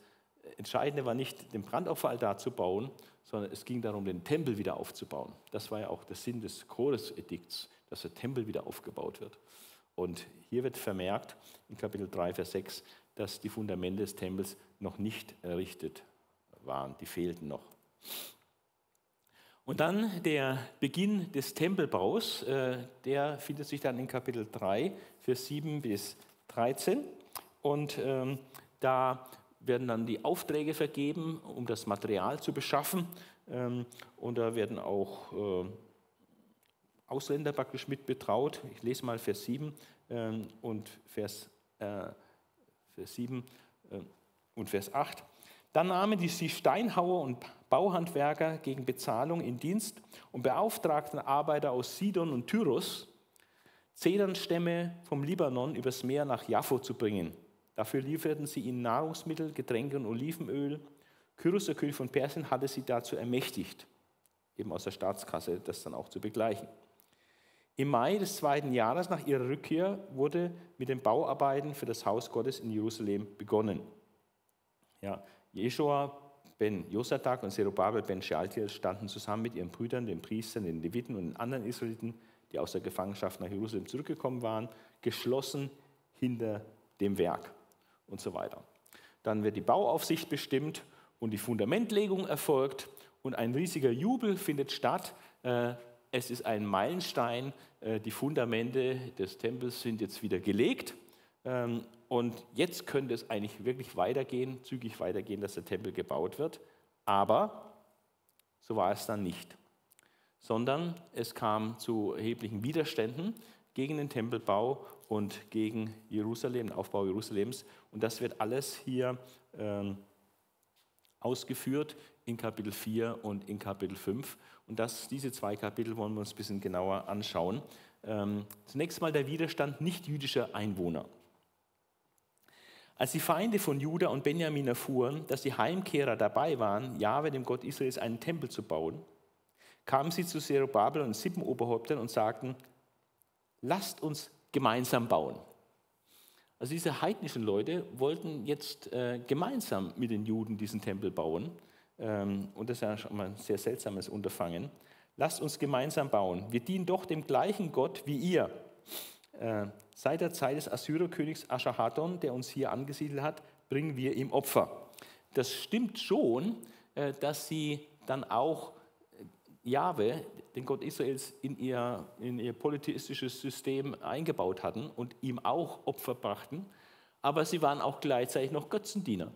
Entscheidende war nicht, den Brandopferaltar zu bauen, sondern es ging darum, den Tempel wieder aufzubauen. Das war ja auch der Sinn des Chores-Edikts, dass der Tempel wieder aufgebaut wird. Und hier wird vermerkt in Kapitel 3, Vers 6, dass die Fundamente des Tempels noch nicht errichtet waren, die fehlten noch. Und dann der Beginn des Tempelbaus, äh, der findet sich dann in Kapitel 3, Vers 7 bis 13. Und ähm, da werden dann die Aufträge vergeben, um das Material zu beschaffen. Ähm, und da werden auch äh, Ausländer praktisch mit betraut. Ich lese mal Vers 7 ähm, und Vers äh, Vers 7 äh, und Vers 8. Dann nahmen die Steinhauer und Bauhandwerker gegen Bezahlung in Dienst und beauftragten Arbeiter aus Sidon und Tyrus, Zedernstämme vom Libanon übers Meer nach Jaffo zu bringen. Dafür lieferten sie ihnen Nahrungsmittel, Getränke und Olivenöl. Kyros, der König von Persien, hatte sie dazu ermächtigt, eben aus der Staatskasse das dann auch zu begleichen. Im Mai des zweiten Jahres nach ihrer Rückkehr wurde mit den Bauarbeiten für das Haus Gottes in Jerusalem begonnen. Ja, Jeshua ben Josadak und Zerubabel ben Shealtiel standen zusammen mit ihren Brüdern, den Priestern, den Leviten und den anderen Israeliten, die aus der Gefangenschaft nach Jerusalem zurückgekommen waren, geschlossen hinter dem Werk und so weiter. Dann wird die Bauaufsicht bestimmt und die Fundamentlegung erfolgt und ein riesiger Jubel findet statt. Äh, es ist ein Meilenstein, äh, die Fundamente des Tempels sind jetzt wieder gelegt ähm, und jetzt könnte es eigentlich wirklich weitergehen, zügig weitergehen, dass der Tempel gebaut wird. Aber so war es dann nicht, sondern es kam zu erheblichen Widerständen gegen den Tempelbau und gegen Jerusalem, den Aufbau Jerusalems. Und das wird alles hier ähm, ausgeführt in Kapitel 4 und in Kapitel 5. Und das, diese zwei Kapitel wollen wir uns ein bisschen genauer anschauen. Ähm, zunächst mal der Widerstand nicht-jüdischer Einwohner. Als die Feinde von Juda und Benjamin erfuhren, dass die Heimkehrer dabei waren, Jahwe, dem Gott Israels, einen Tempel zu bauen, kamen sie zu Zerubabel und Sippenoberhäuptern und sagten, lasst uns gemeinsam bauen. Also diese heidnischen Leute wollten jetzt äh, gemeinsam mit den Juden diesen Tempel bauen. Ähm, und das ist ja schon mal ein sehr seltsames Unterfangen. Lasst uns gemeinsam bauen. Wir dienen doch dem gleichen Gott wie ihr. Äh, seit der Zeit des Assyrerkönigs Aschahaddon, der uns hier angesiedelt hat, bringen wir ihm Opfer. Das stimmt schon, äh, dass sie dann auch Jahwe, den Gott Israels, in ihr, in ihr polytheistisches System eingebaut hatten und ihm auch Opfer brachten, aber sie waren auch gleichzeitig noch Götzendiener.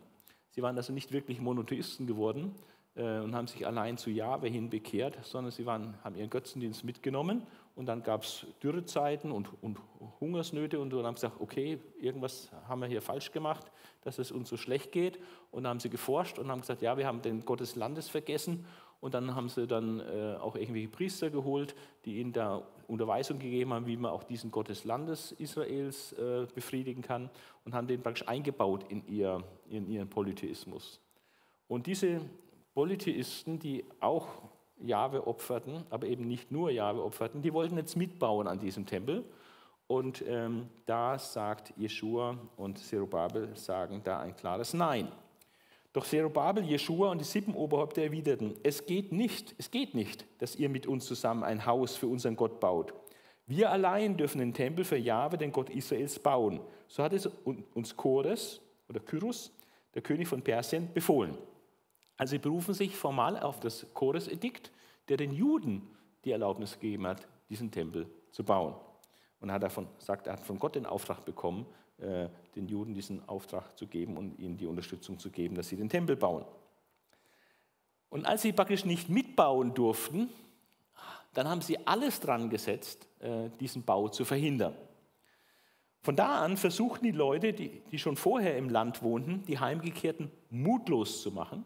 Sie waren also nicht wirklich Monotheisten geworden äh, und haben sich allein zu Jahwe hin bekehrt, sondern sie waren, haben ihren Götzendienst mitgenommen und dann gab es Dürrezeiten und, und, Hungersnöte und dann haben sie gesagt, okay, irgendwas haben wir hier falsch gemacht, dass es uns so schlecht geht. Und dann haben sie geforscht und haben gesagt, ja, wir haben den Gott des Landes vergessen. Und dann haben sie dann äh, auch irgendwelche Priester geholt, die ihnen da Unterweisung gegeben haben, wie man auch diesen Gott des Landes Israels äh, befriedigen kann und haben den praktisch eingebaut in, ihr, in ihren Polytheismus. Und diese Polytheisten, die auch Jahwe opferten, aber eben nicht nur Jahwe opferten, die wollten jetzt mitbauen an diesem Tempel. Und ähm, da sagt Jeschua und Zerubabel sagen da ein klares Nein. Doch Zerubabel, Jeschua und die sieben Oberhäupter erwiderten, es geht nicht, es geht nicht, dass ihr mit uns zusammen ein Haus für unseren Gott baut. Wir allein dürfen den Tempel für Jahwe, den Gott Israels, bauen. So hat es uns Chores oder Kyros, der König von Persien, befohlen. Also sie berufen sich formal auf das Chores-Edikt, der den Juden die Erlaubnis gegeben hat, diesen Tempel zu bauen. Und hat davon, sagt, er hat von Gott den Auftrag bekommen, den Juden diesen Auftrag zu geben und ihnen die Unterstützung zu geben, dass sie den Tempel bauen. Und als sie praktisch nicht mitbauen durften, dann haben sie alles dran gesetzt, äh, diesen Bau zu verhindern. Von da an versuchten die Leute, die, die schon vorher im Land wohnten, die Heimgekehrten mutlos zu machen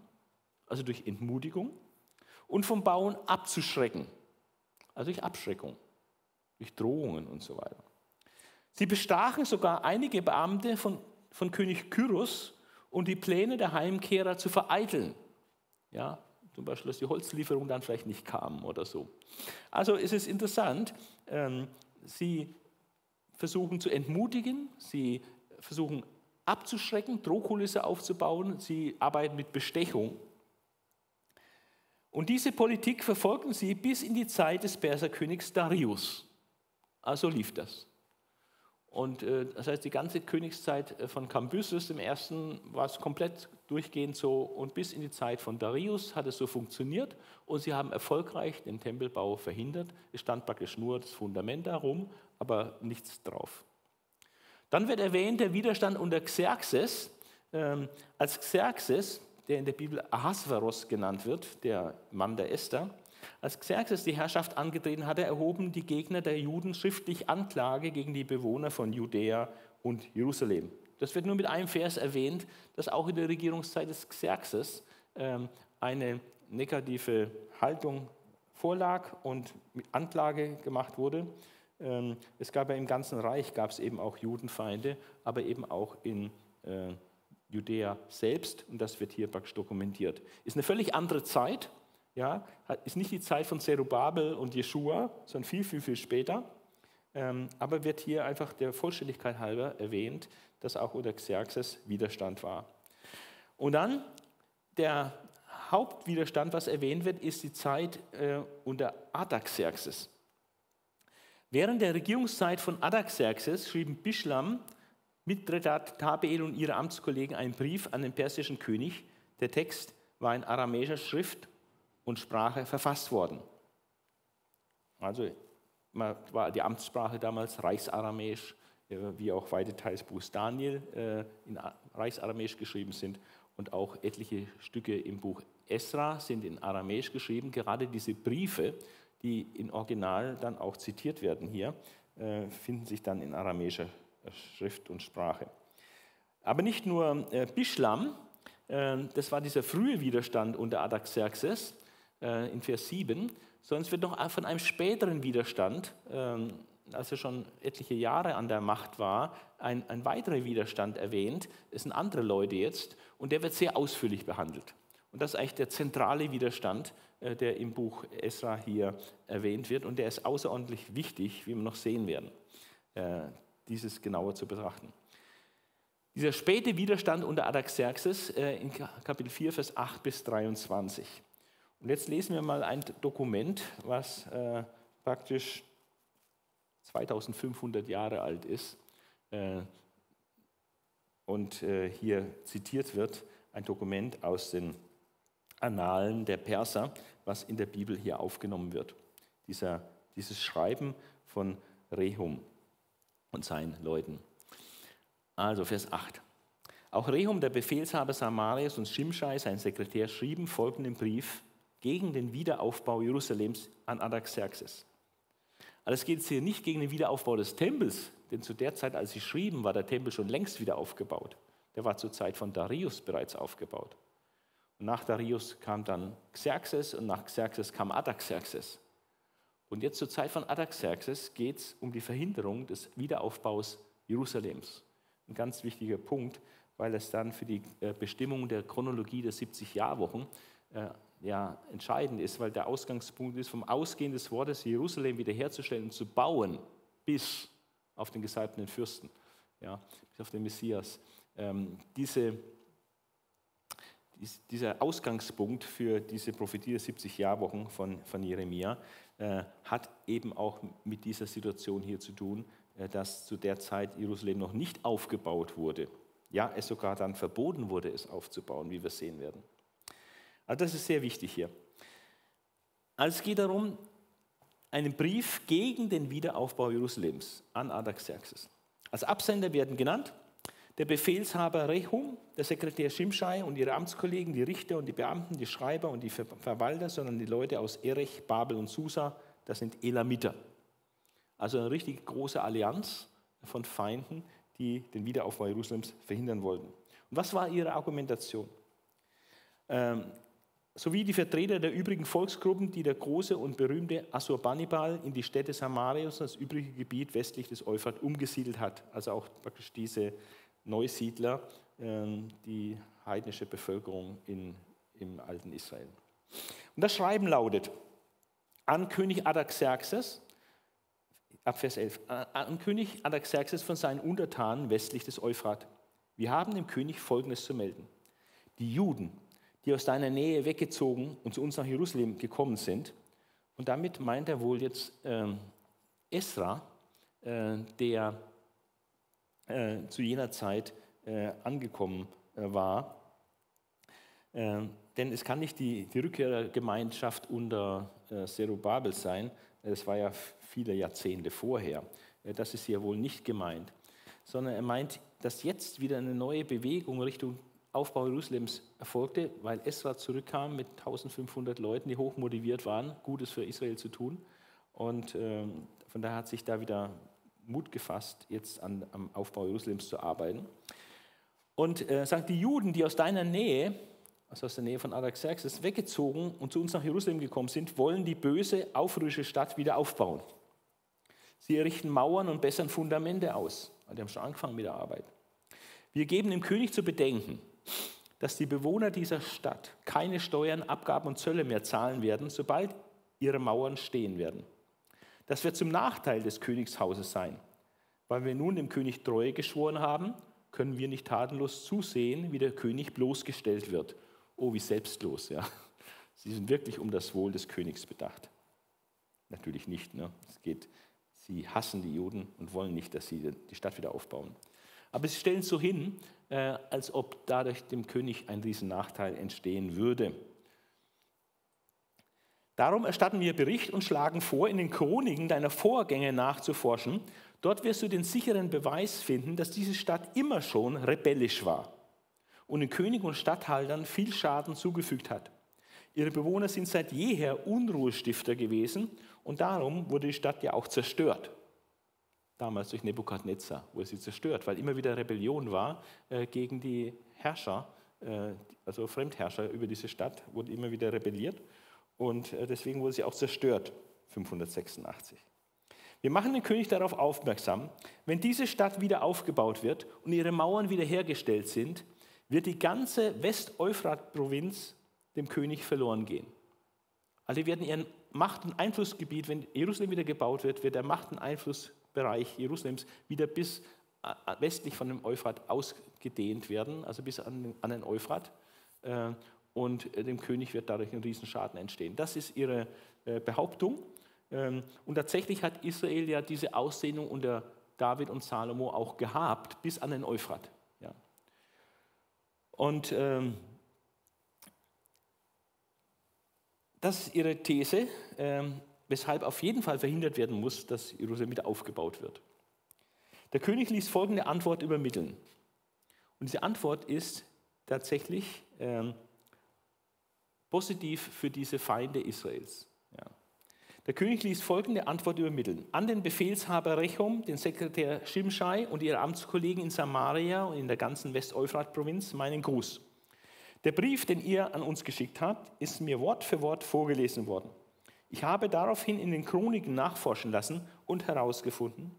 also durch Entmutigung, und vom Bauen abzuschrecken, also durch Abschreckung, durch Drohungen und so weiter. Sie bestachen sogar einige Beamte von, von König Kyros und die Pläne der Heimkehrer zu vereiteln. Ja, zum Beispiel, dass die Holzlieferung dann vielleicht nicht kam oder so. Also es ist interessant, ähm, sie versuchen zu entmutigen, sie versuchen abzuschrecken, Drohkulisse aufzubauen, sie arbeiten mit Bestechung und diese Politik verfolgten sie bis in die Zeit des Perserkönigs Darius. Also lief das. Und äh, das heißt, die ganze Königszeit äh, von Kambyses im ersten war es komplett durchgehend so und bis in die Zeit von Darius hat es so funktioniert und sie haben erfolgreich den Tempelbau verhindert. Es stand praktisch nur das Fundament darum, aber nichts drauf. Dann wird erwähnt der Widerstand unter Xerxes. Ähm, als Xerxes der in der Bibel Ahasveros genannt wird, der Mann der Esther. Als Xerxes die Herrschaft angetreten hatte, erhoben die Gegner der Juden schriftlich Anklage gegen die Bewohner von Judäa und Jerusalem. Das wird nur mit einem Vers erwähnt, dass auch in der Regierungszeit des Xerxes ähm, eine negative Haltung vorlag und mit Anklage gemacht wurde. Ähm, es gab ja im ganzen Reich gab es eben auch Judenfeinde, aber eben auch in äh, Judäa selbst und das wird hier praktisch dokumentiert. Ist eine völlig andere Zeit, ja, ist nicht die Zeit von Zerubabel und Jeschua, sondern viel, viel, viel später. Ähm, aber wird hier einfach der Vollständigkeit halber erwähnt, dass auch unter Xerxes Widerstand war. Und dann der Hauptwiderstand, was erwähnt wird, ist die Zeit äh, unter Artaxerxes. Während der Regierungszeit von Artaxerxes schrieben Bischlam Mithredat Tabeel und ihre Amtskollegen einen Brief an den persischen König. Der Text war in aramäischer Schrift und Sprache verfasst worden. Also war die Amtssprache damals Reichsaramäisch, äh, wie auch weite Teils Buch Daniel äh, in Reichsaramäisch geschrieben sind und auch etliche Stücke im Buch Esra sind in Aramäisch geschrieben. Gerade diese Briefe, die in Original dann auch zitiert werden hier, äh, finden sich dann in aramäischer Schrift und Sprache. Aber nicht nur Bischlam, das war dieser frühe Widerstand unter Artaxerxes äh, in Vers 7, sondern es wird noch von einem späteren Widerstand, ähm, als er schon etliche Jahre an der Macht war, ein, ein weiterer Widerstand erwähnt. Es sind andere Leute jetzt und der wird sehr ausführlich behandelt. Und das ist eigentlich der zentrale Widerstand, äh, der im Buch Esra hier erwähnt wird und der ist außerordentlich wichtig, wie wir noch sehen werden. Äh, dieses genauer zu betrachten. Dieser späte Widerstand unter Artaxerxes äh, in Kapitel 4, Vers 8 bis 23. Und jetzt lesen wir mal ein Dokument, was äh, praktisch 2500 Jahre alt ist äh, und äh, hier zitiert wird, ein Dokument aus den Annalen der Perser, was in der Bibel hier aufgenommen wird. Dieser, dieses Schreiben von Rehum und seinen Leuten. Also Vers 8. Auch Rehum, der Befehlshaber Samarias und Shimshai, sein Sekretär, schrieben folgenden Brief gegen den Wiederaufbau Jerusalems an Artaxerxes. Aber es geht hier nicht gegen den Wiederaufbau des Tempels, denn zu der Zeit, als sie schrieben, war der Tempel schon längst wieder aufgebaut. Der war zur Zeit von Darius bereits aufgebaut. Und nach Darius kam dann Xerxes und nach Xerxes kam Artaxerxes. Und jetzt zur Zeit von Artaxerxes geht es um die Verhinderung des Wiederaufbaus Jerusalems. Ein ganz wichtiger Punkt, weil es dann für die äh, Bestimmung der Chronologie der 70 Jahrwochen äh, ja, entscheidend ist, weil der Ausgangspunkt ist, vom Ausgehen des Wortes Jerusalem wiederherzustellen und zu bauen, bis auf den gesalbten Fürsten, ja, bis auf den Messias. Ähm, diese, dies, dieser Ausgangspunkt für diese Prophetie der 70 Jahrwochen von, von Jeremia äh, hat eben auch mit dieser Situation hier zu tun, äh, dass zu der Zeit Jerusalem noch nicht aufgebaut wurde. Ja, es sogar dann verboten wurde, es aufzubauen, wie wir sehen werden. Also das ist sehr wichtig hier. Also es geht darum, einen Brief gegen den Wiederaufbau Jerusalems an Artaxerxes. Als Absender werden genannt der Befehlshaber Rehum, der Sekretär Shimshai und ihre Amtskollegen, die Richter und die Beamten, die Schreiber und die Verwalter, sondern die Leute aus Erech, Babel und Susa, das sind Elamiter. Also eine richtig große Allianz von Feinden, die den Wiederaufbau Jerusalems verhindern wollten. Und was war ihre Argumentation? Ähm, sowie die Vertreter der übrigen Volksgruppen, die der große und berühmte Assurbanipal in die Städte Samarias und das übrige Gebiet westlich des Euphrat umgesiedelt hat. Also auch praktisch diese Neusiedler, ähm, die heidnische Bevölkerung in, im alten Israel. Und das Schreiben lautet, an König Artaxerxes, ab Vers 11, an König Artaxerxes von seinen Untertanen westlich des Euphrat. Wir haben dem König Folgendes zu melden. Die Juden, die aus deiner Nähe weggezogen und zu uns nach Jerusalem gekommen sind. Und damit meint er wohl jetzt äh, Esra, äh, der äh, zu jener Zeit äh, angekommen äh, war. Ähm, denn es kann nicht die, die Rückkehrergemeinschaft unter äh, Zerubabel sein. Das war ja viele Jahrzehnte vorher. Das ist hier wohl nicht gemeint. Sondern er meint, dass jetzt wieder eine neue Bewegung Richtung Aufbau Jerusalems erfolgte, weil Esra zurückkam mit 1500 Leuten, die hoch motiviert waren, Gutes für Israel zu tun. Und ähm, von daher hat sich da wieder Mut gefasst, jetzt an, am Aufbau Jerusalems zu arbeiten. Und äh, sagt, die Juden, die aus deiner Nähe, also aus der Nähe von Artaxerxes, weggezogen und zu uns nach Jerusalem gekommen sind, wollen die böse, aufrührische Stadt wieder aufbauen. Sie errichten Mauern und bessern Fundamente aus. Die haben schon angefangen mit der Arbeit. Wir geben dem König zu bedenken, dass die Bewohner dieser Stadt keine Steuern, Abgaben und Zölle mehr zahlen werden, sobald ihre Mauern stehen werden. Das wird zum Nachteil des Königshauses sein. Weil wir nun dem König Treue geschworen haben, können wir nicht tatenlos zusehen, wie der König bloßgestellt wird. Oh, wie selbstlos, ja. Sie sind wirklich um das Wohl des Königs bedacht. Natürlich nicht. Ne? Es geht, sie hassen die Juden und wollen nicht, dass sie die Stadt wieder aufbauen. Aber sie stellen so hin, als ob dadurch dem König ein Riesennachteil entstehen würde. Darum erstatten wir Bericht und schlagen vor, in den Chroniken deiner Vorgänge nachzuforschen. Dort wirst du den sicheren Beweis finden, dass diese Stadt immer schon rebellisch war und den König und Statthaltern viel Schaden zugefügt hat. Ihre Bewohner sind seit jeher Unruhestifter gewesen und darum wurde die Stadt ja auch zerstört damals durch Nebukadnezar, wo er sie zerstört, weil immer wieder Rebellion war äh, gegen die Herrscher, äh, also Fremdherrscher über diese Stadt, wurde immer wieder rebelliert und äh, deswegen wurde sie auch zerstört, 586. Wir machen den König darauf aufmerksam, wenn diese Stadt wieder aufgebaut wird und ihre Mauern wiederhergestellt sind, wird die ganze West-Euphrat-Provinz dem König verloren gehen. Alle werden ihren Macht- und Einflussgebiet, wenn Jerusalem wieder gebaut wird, wird der Macht- und Einfluss Bereich Jerusalems wieder bis äh, westlich von dem Euphrat ausgedehnt werden, also bis an, den Euphrat. Äh, und dem König wird dadurch ein Riesenschaden entstehen. Das ist ihre äh, Behauptung. Ähm, und tatsächlich hat Israel ja diese Ausdehnung unter David und Salomo auch gehabt, bis an den Euphrat. Und ähm, das ist ihre These. Ähm, weshalb auf jeden Fall verhindert werden muss, dass Jerusalem wieder aufgebaut wird. Der König ließ folgende Antwort übermitteln. Und diese Antwort ist tatsächlich ähm, positiv für diese Feinde Israels. Ja. Der König ließ folgende Antwort übermitteln. An den Befehlshaber Rechom, den Sekretär Shimshai und ihre Amtskollegen in Samaria und in der ganzen West-Euphrat-Provinz meinen Gruß. Der Brief, den ihr an uns geschickt habt, ist mir Wort für Wort vorgelesen worden. Ich habe daraufhin in den Chroniken nachforschen lassen und herausgefunden,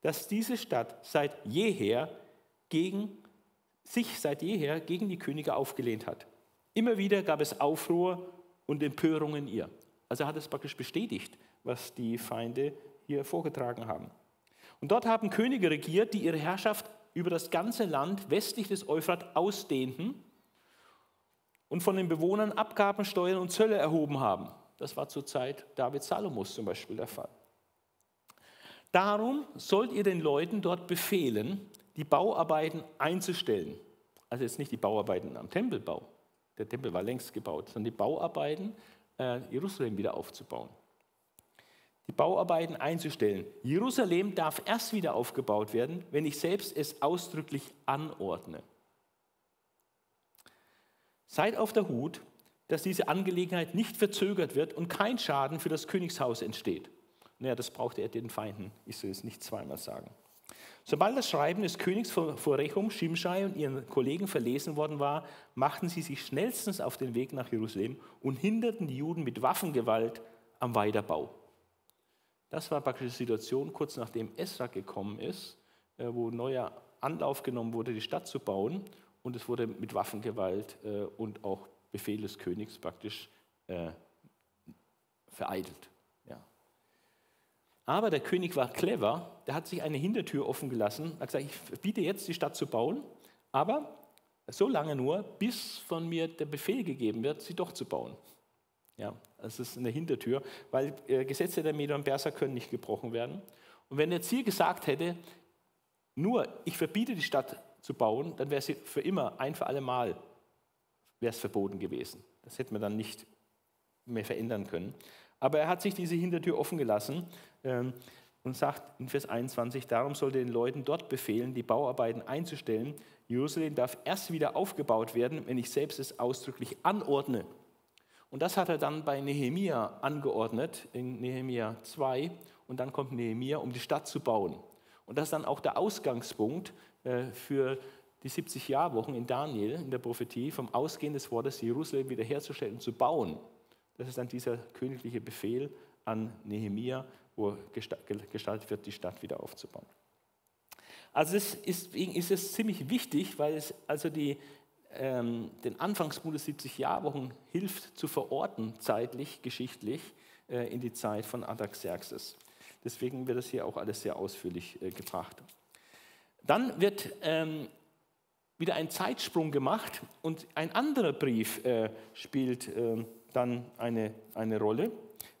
dass diese Stadt seit jeher gegen sich seit jeher gegen die Könige aufgelehnt hat. Immer wieder gab es Aufruhr und Empörung in ihr. Also hat es praktisch bestätigt, was die Feinde hier vorgetragen haben. Und dort haben Könige regiert, die ihre Herrschaft über das ganze Land westlich des Euphrat ausdehnten und von den Bewohnern Abgaben, Steuern und Zölle erhoben haben. Das war zur Zeit David Salomos zum Beispiel der Fall. Darum sollt ihr den Leuten dort befehlen, die Bauarbeiten einzustellen. Also jetzt nicht die Bauarbeiten am Tempelbau, der Tempel war längst gebaut, sondern die Bauarbeiten, äh, Jerusalem wieder aufzubauen. Die Bauarbeiten einzustellen. Jerusalem darf erst wieder aufgebaut werden, wenn ich selbst es ausdrücklich anordne. Seid auf der Hut, dass diese Angelegenheit nicht verzögert wird und kein Schaden für das Königshaus entsteht. Naja, das brauchte er den Feinden, ich soll es nicht zweimal sagen. Sobald das Schreiben des Königs vor Rechum, Shimshai und ihren Kollegen verlesen worden war, machten sie sich schnellstens auf den Weg nach Jerusalem und hinderten die Juden mit Waffengewalt am Weiterbau. Das war praktisch die Situation, kurz nachdem Esra gekommen ist, äh, wo neuer Anlauf genommen wurde, die Stadt zu bauen. Und es wurde mit Waffengewalt äh, und auch Befehl des Königs praktisch äh, vereitelt. Aber der König war clever, der hat sich eine Hintertür offen gelassen, hat gesagt, ich biete jetzt die Stadt zu bauen, aber so lange nur, bis von mir der Befehl gegeben wird, sie doch zu bauen. Ja, das ist eine Hintertür, weil äh, Gesetze der Meder und Perser können nicht gebrochen werden. Und wenn er jetzt hier gesagt hätte, nur ich verbiete die Stadt zu bauen, dann wäre sie für immer, ein für alle Mal, wäre es verboten gewesen. Das hätte man dann nicht mehr verändern können. Aber er hat sich diese Hintertür offen gelassen ähm, und sagt in Vers 21, darum sollte den Leuten dort befehlen, die Bauarbeiten einzustellen. Jerusalem darf erst wieder aufgebaut werden, wenn ich selbst es ausdrücklich anordne. Und das hat er dann bei Nehemia angeordnet, in Nehemia 2. Und dann kommt Nehemia, um die Stadt zu bauen. Und das ist dann auch der Ausgangspunkt äh, für die 70 Jahrwochen in Daniel, in der Prophetie, vom Ausgehen des Wortes, Jerusalem wiederherzustellen und zu bauen. Das ist dann dieser königliche Befehl an Nehemia, wo gestaltet wird, die Stadt wieder aufzubauen. Also deswegen ist es ziemlich wichtig, weil es also die, ähm, den Anfangspunkt des 70 Jahrwochen hilft zu verorten, zeitlich, geschichtlich, äh, in die Zeit von Artaxerxes. Deswegen wird das hier auch alles sehr ausführlich äh, gebracht. Dann wird ähm, wieder ein Zeitsprung gemacht und ein anderer Brief äh, spielt äh, dann eine, eine Rolle,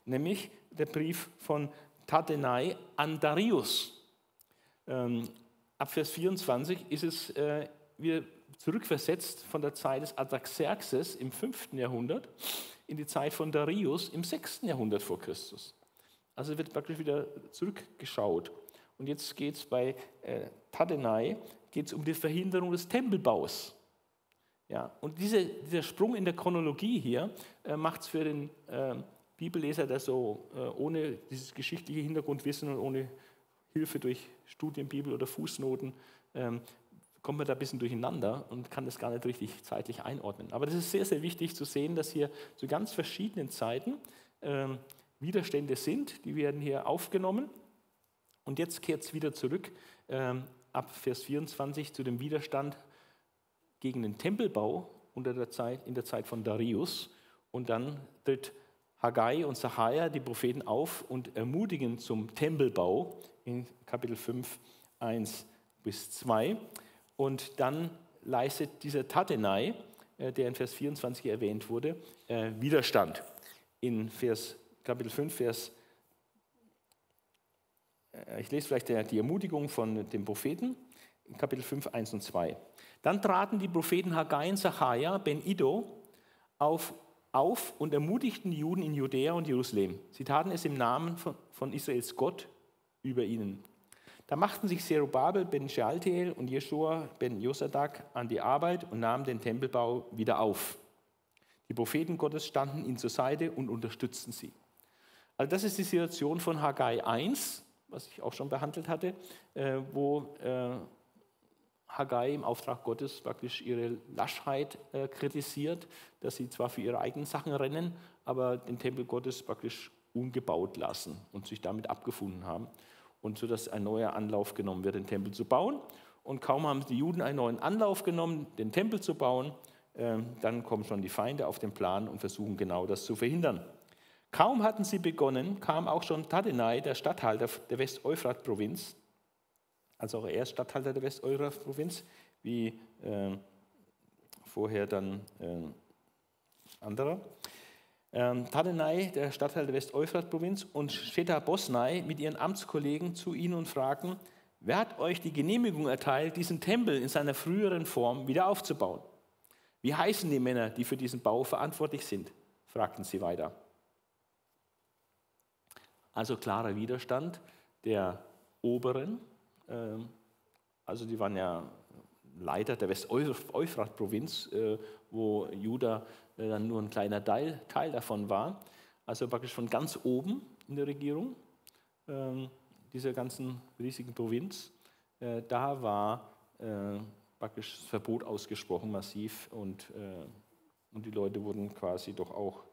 nämlich der Brief von Tatenai an Darius. Ähm, ab Vers 24 ist es äh, wieder zurückversetzt von der Zeit des Artaxerxes im 5. Jahrhundert in die Zeit von Darius im 6. Jahrhundert vor Christus. Also wird praktisch wieder zurückgeschaut. Und jetzt geht es bei äh, Tadenai geht's um die Verhinderung des Tempelbaus. Ja, und diese, dieser Sprung in der Chronologie hier äh, macht es für den äh, Bibelleser, der so äh, ohne dieses geschichtliche Hintergrundwissen und ohne Hilfe durch Studienbibel oder Fußnoten ähm, kommt man da ein bisschen durcheinander und kann das gar nicht richtig zeitlich einordnen. Aber das ist sehr, sehr wichtig zu sehen, dass hier zu ganz verschiedenen Zeiten ähm, Widerstände sind, die werden hier aufgenommen. Und jetzt kehrt es wieder zurück ähm, ab Vers 24 zu dem Widerstand gegen den Tempelbau unter der Zeit, in der Zeit von Darius. Und dann tritt Haggai und Sacharja, die Propheten, auf und ermutigen zum Tempelbau in Kapitel 5, 1 bis 2. Und dann leistet dieser Tatenai, äh, der in Vers 24 erwähnt wurde, äh, Widerstand. In Vers, Kapitel 5, Vers, ich lese vielleicht die Ermutigung von dem Propheten, in Kapitel 5, 1 und 2. Dann traten die Propheten Haggai und Zachariah ben Ido auf, auf und ermutigten die Juden in Judäa und Jerusalem. Sie taten es im Namen von, von Israels Gott über ihnen. Da machten sich Zerubabel ben Shealtiel und Jeschua ben Josadak an die Arbeit und nahmen den Tempelbau wieder auf. Die Propheten Gottes standen ihnen zur Seite und unterstützten sie. Also das ist die Situation von Haggai 1, was ich auch schon behandelt hatte, äh, wo äh, Haggai im Auftrag Gottes praktisch ihre Laschheit äh, kritisiert, dass sie zwar für ihre eigenen Sachen rennen, aber den Tempel Gottes praktisch ungebaut lassen und sich damit abgefunden haben. Und so dass ein neuer Anlauf genommen wird, den Tempel zu bauen. Und kaum haben die Juden einen neuen Anlauf genommen, den Tempel zu bauen, dann kommen schon die Feinde auf den Plan und versuchen genau das zu verhindern. Kaum hatten sie begonnen, kam auch schon Tadenai, der Statthalter der West-Euphrat-Provinz, also auch er ist Statthalter der West-Euphrat-Provinz, wie äh, vorher dann äh, anderer. Ähm, Tadenai, der Statthalter der West-Euphrat-Provinz, und Sheta Bosnai mit ihren Amtskollegen zu ihnen und fragten, wer hat euch die Genehmigung erteilt, diesen Tempel in seiner früheren Form wieder aufzubauen? Wie heißen die Männer, die für diesen Bau verantwortlich sind? fragten sie weiter. Also klarer Widerstand der Oberen, ähm, also die waren ja Leiter der West-Euphrat-Provinz, äh, wo Juda äh, dann nur ein kleiner Teil, davon war. Also praktisch von ganz oben in der Regierung ähm, dieser ganzen riesigen Provinz. Äh, da war praktisch das Verbot ausgesprochen, massiv, und, und die Leute wurden quasi doch auch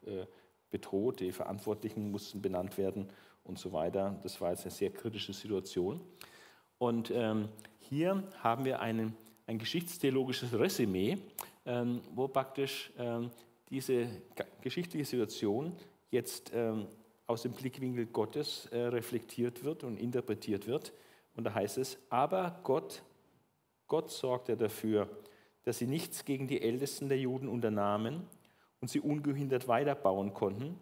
bedroht. Die Verantwortlichen mussten benannt werden und so weiter. Das war jetzt eine sehr kritische Situation. Und ähm, hier haben wir einen, ein geschichtstheologisches Resümee, ähm, wo praktisch ähm, diese geschichtliche Situation jetzt ähm, aus dem Blickwinkel Gottes äh, reflektiert wird und interpretiert wird. Und da heißt es, aber Gott, Gott sorgte dafür, dass sie nichts gegen die Ältesten der Juden unternahmen und sie ungehindert weiterbauen konnten,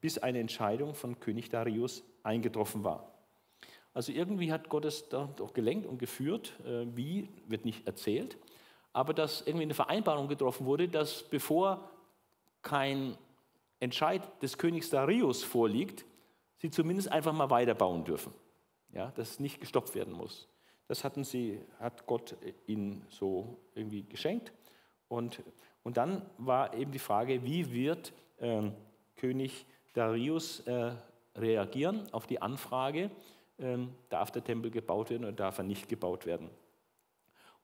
bis eine Entscheidung von König Darius eingetroffen war. Also irgendwie hat Gott es da doch gelenkt und geführt. Äh, wie, wird nicht erzählt. Aber dass irgendwie eine Vereinbarung getroffen wurde, dass bevor kein Entscheid des Königs Darius vorliegt, sie zumindest einfach mal weiterbauen dürfen. Ja, dass es nicht gestoppt werden muss. Das hatten sie, hat Gott ihnen so irgendwie geschenkt. Und, und dann war eben die Frage, wie wird äh, König Darius äh, reagieren auf die Anfrage, ähm, darf der Tempel gebaut werden oder darf er nicht gebaut werden.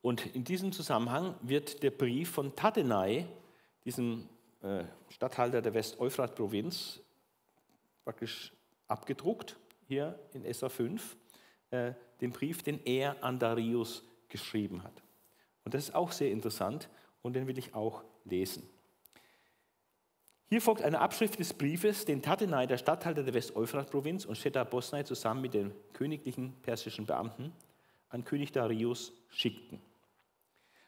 Und in diesem Zusammenhang wird der Brief von Tatenai, diesem äh, Statthalter der West-Euphrat-Provinz, praktisch abgedruckt, hier in SA 5, äh, den Brief, den er an Darius geschrieben hat. Und das ist auch sehr interessant und den will ich auch lesen. Hier folgt eine Abschrift des Briefes, den Tatenai, der Statthalter der West-Euphrat-Provinz, und Sheta Bosnai zusammen mit den königlichen persischen Beamten an König Darius schickten.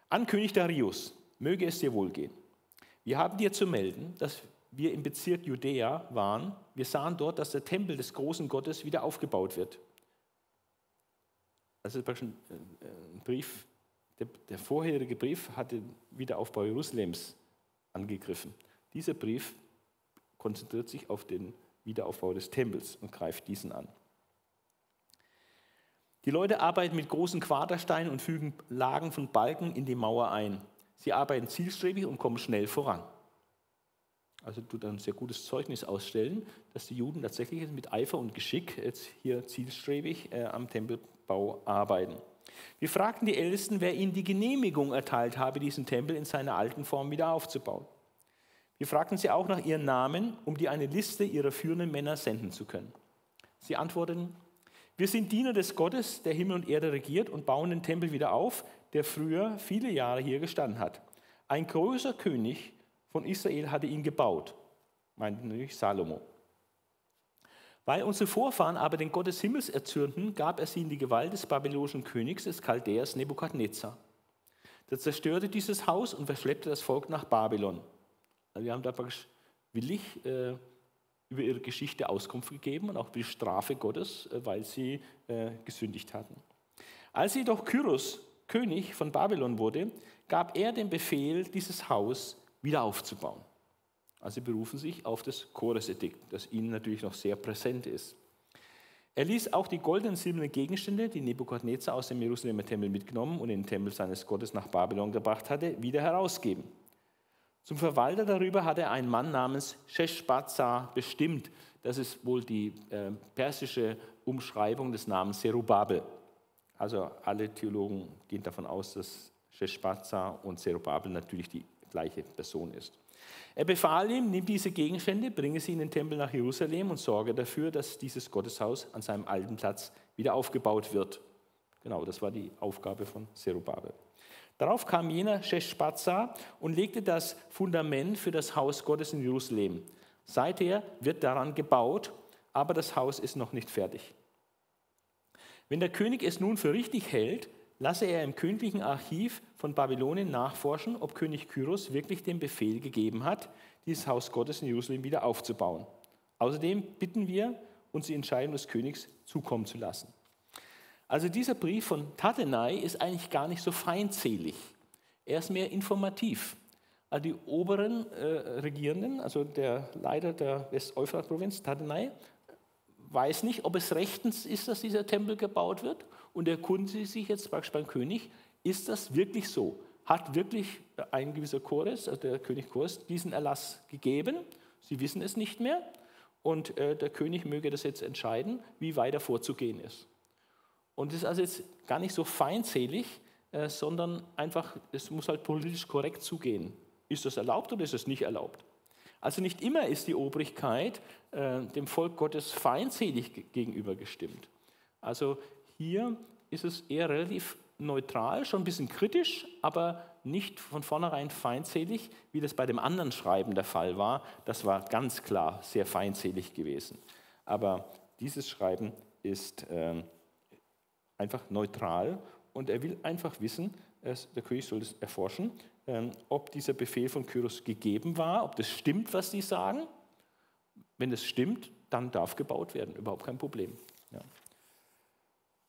An König Darius, möge es dir wohlgehen. Wir haben dir zu melden, dass wir im Bezirk Judäa waren. Wir sahen dort, dass der Tempel des großen Gottes wieder aufgebaut wird. Also ein Brief, der, der vorherige Brief hatte den Wiederaufbau Jerusalems angegriffen. Dieser Brief konzentriert sich auf den Wiederaufbau des Tempels und greift diesen an. Die Leute arbeiten mit großen Quadersteinen und fügen Lagen von Balken in die Mauer ein. Sie arbeiten zielstrebig und kommen schnell voran. Also tut ein sehr gutes Zeugnis ausstellen, dass die Juden tatsächlich mit Eifer und Geschick jetzt hier zielstrebig äh, am Tempelbau arbeiten. Wir fragten die Ältesten, wer ihnen die Genehmigung erteilt habe, diesen Tempel in seiner alten Form wieder aufzubauen. Wir fragten sie auch nach ihren Namen, um dir eine Liste ihrer führenden Männer senden zu können. Sie antworteten, wir sind Diener des Gottes, der Himmel und Erde regiert und bauen den Tempel wieder auf, der früher viele Jahre hier gestanden hat. Ein großer König von Israel hatte ihn gebaut, meinte natürlich Salomo. Weil unsere Vorfahren aber den Gott des Himmels erzürnten, gab er sie in die Gewalt des babylonischen Königs, des Chaldäers Nebukadnezar. Der zerstörte dieses Haus und verschleppte das Volk nach Babylon. Also wir haben da praktisch willig äh, über ihre Geschichte Auskunft gegeben und auch die Strafe Gottes, äh, weil sie äh, gesündigt hatten. Als jedoch Kyros König von Babylon wurde, gab er den Befehl, dieses Haus wieder aufzubauen. Also sie berufen sich auf das Chores-Edikt, das ihnen natürlich noch sehr präsent ist. Er ließ auch die goldenen silbernen Gegenstände, die Nebukadnezar aus dem Jerusalemer Tempel mitgenommen und in den Tempel seines Gottes nach Babylon gebracht hatte, wieder herausgeben. Zum Verwalter darüber hatte er einen Mann namens Sheshbazzar bestimmt, das ist wohl die äh, persische Umschreibung des Namens Serubabel. Also alle Theologen gehen davon aus, dass Sheshbaza und Zerubabel natürlich die gleiche Person ist. Er befahl ihm, nimm diese Gegenstände, bringe sie in den Tempel nach Jerusalem und sorge dafür, dass dieses Gotteshaus an seinem alten Platz wieder aufgebaut wird. Genau, das war die Aufgabe von Zerubabel. Darauf kam jener Sheshbaza und legte das Fundament für das Haus Gottes in Jerusalem. Seither wird daran gebaut, aber das Haus ist noch nicht fertig. Wenn der König es nun für richtig hält, lasse er im königlichen Archiv von Babylonien nachforschen, ob König Kyros wirklich den Befehl gegeben hat, dieses Haus Gottes in Jerusalem wieder aufzubauen. Außerdem bitten wir, uns die Entscheidung des Königs zukommen zu lassen. Also dieser Brief von Tatenai ist eigentlich gar nicht so feindselig. Er ist mehr informativ. Also die oberen äh, Regierenden, also der Leiter der West-Euphrat-Provinz, Tatenai, weiß nicht, ob es rechtens ist, dass dieser Tempel gebaut wird und erkundigt sich jetzt praktisch beim König, ist das wirklich so? Hat wirklich ein gewisser Chores, also der König Chores, diesen Erlass gegeben? Sie wissen es nicht mehr und äh, der König möge das jetzt entscheiden, wie weiter vorzugehen ist. Und es ist also jetzt gar nicht so feindselig, äh, sondern einfach, es muss halt politisch korrekt zugehen. Ist das erlaubt oder ist es nicht erlaubt? Also nicht immer ist die Obrigkeit äh, dem Volk Gottes feindselig gegenüber gestimmt. Also hier ist es eher relativ neutral, schon ein bisschen kritisch, aber nicht von vornherein feindselig, wie das bei dem anderen Schreiben der Fall war. Das war ganz klar sehr feindselig gewesen. Aber dieses Schreiben ist äh, einfach neutral und er will einfach wissen, der König soll es erforschen, ähm, ob dieser Befehl von Kyros gegeben war, ob das stimmt, was die sagen. Wenn es stimmt, dann darf gebaut werden, überhaupt kein Problem. Ja.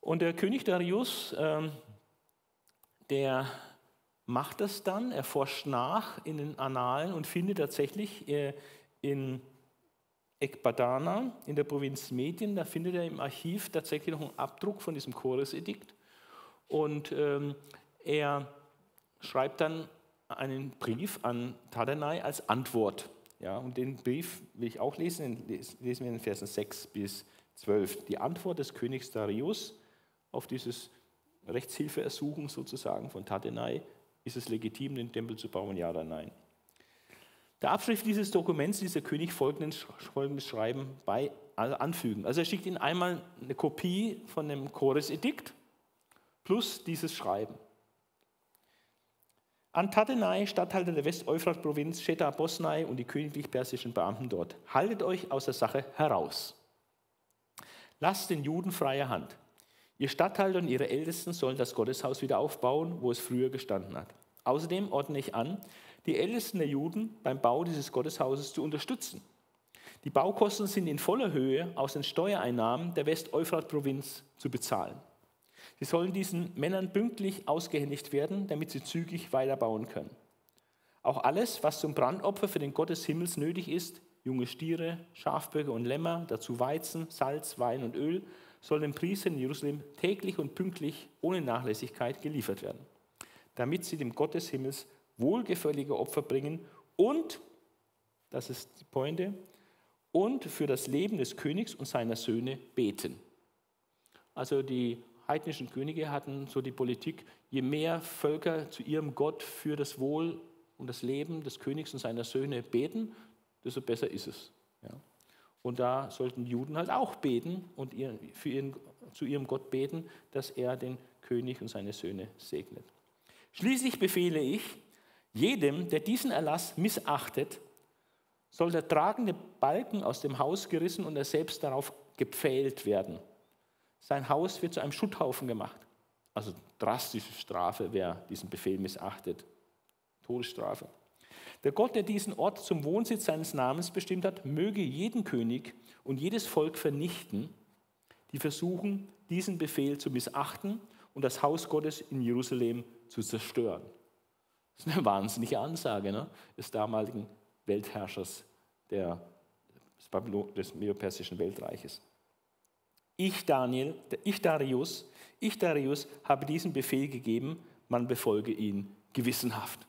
Und der König Darius, ähm, der macht das dann, er forscht nach in den Annalen und findet tatsächlich äh, in Ekbadana in der Provinz Medien, da findet er im Archiv tatsächlich noch einen Abdruck von diesem Choresedikt. Und ähm, er schreibt dann einen Brief an Tadanai als Antwort. Ja, und den Brief will ich auch lesen, den lesen wir in Versen 6 bis 12. Die Antwort des Königs Darius auf dieses Rechtshilfeersuchen sozusagen von Tadenai, ist es legitim, den Tempel zu bauen, ja oder nein? Der Abschrift dieses Dokuments ließ der König folgendes, Schreiben bei, also anfügen. Also er schickt ihnen einmal eine Kopie von dem Chores-Edikt plus dieses Schreiben. An Tatenai, Statthalter der West-Euphrat-Provinz, Sheta Bosnai und die königlich-persischen Beamten dort. Haltet euch aus der Sache heraus. Lasst den Juden freie Hand. Ihr Statthalter und ihre Ältesten sollen das Gotteshaus wieder aufbauen, wo es früher gestanden hat. Außerdem ordne ich an, die Ältesten der Juden beim Bau dieses Gotteshauses zu unterstützen. Die Baukosten sind in voller Höhe aus den Steuereinnahmen der West-Euphrat-Provinz zu bezahlen. Sie sollen diesen Männern pünktlich ausgehändigt werden, damit sie zügig weiterbauen können. Auch alles, was zum Brandopfer für den Gott des Himmels nötig ist, junge Stiere, Schafböcke und Lämmer, dazu Weizen, Salz, Wein und Öl, soll den Priestern in Jerusalem täglich und pünktlich ohne Nachlässigkeit geliefert werden, damit sie dem Gott des Himmels wohlgefällige Opfer bringen und, das ist die Pointe, und für das Leben des Königs und seiner Söhne beten. Also die heidnischen Könige hatten so die Politik, je mehr Völker zu ihrem Gott für das Wohl und das Leben des Königs und seiner Söhne beten, desto besser ist es. Ja. Und da sollten Juden halt auch beten und für ihren, zu ihrem Gott beten, dass er den König und seine Söhne segnet. Schließlich befehle ich, jedem, der diesen Erlass missachtet, soll der tragende Balken aus dem Haus gerissen und er selbst darauf gepfählt werden. Sein Haus wird zu einem Schutthaufen gemacht. Also drastische Strafe, wer diesen Befehl missachtet. Todesstrafe. Der Gott, der diesen Ort zum Wohnsitz seines Namens bestimmt hat, möge jeden König und jedes Volk vernichten, die versuchen, diesen Befehl zu missachten und das Haus Gottes in Jerusalem zu zerstören. Das ist eine wahnsinnige Ansage ne? des damaligen Weltherrschers der, des Medo-Persischen Weltreiches. Ich, Daniel, ich Darius, ich Darius habe diesen Befehl gegeben, man befolge ihn gewissenhaft.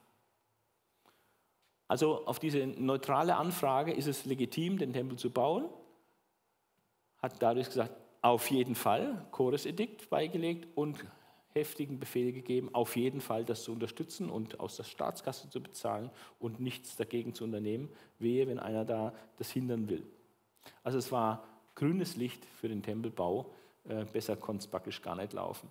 Also auf diese neutrale Anfrage, ist es legitim, den Tempel zu bauen, hat dadurch gesagt, auf jeden Fall Chores-Edikt beigelegt und heftigen Befehl gegeben, auf jeden Fall das zu unterstützen und aus der Staatskasse zu bezahlen und nichts dagegen zu unternehmen, wehe, wenn einer da das hindern will. Also es war grünes Licht für den Tempelbau, äh, besser konnte es praktisch gar nicht laufen.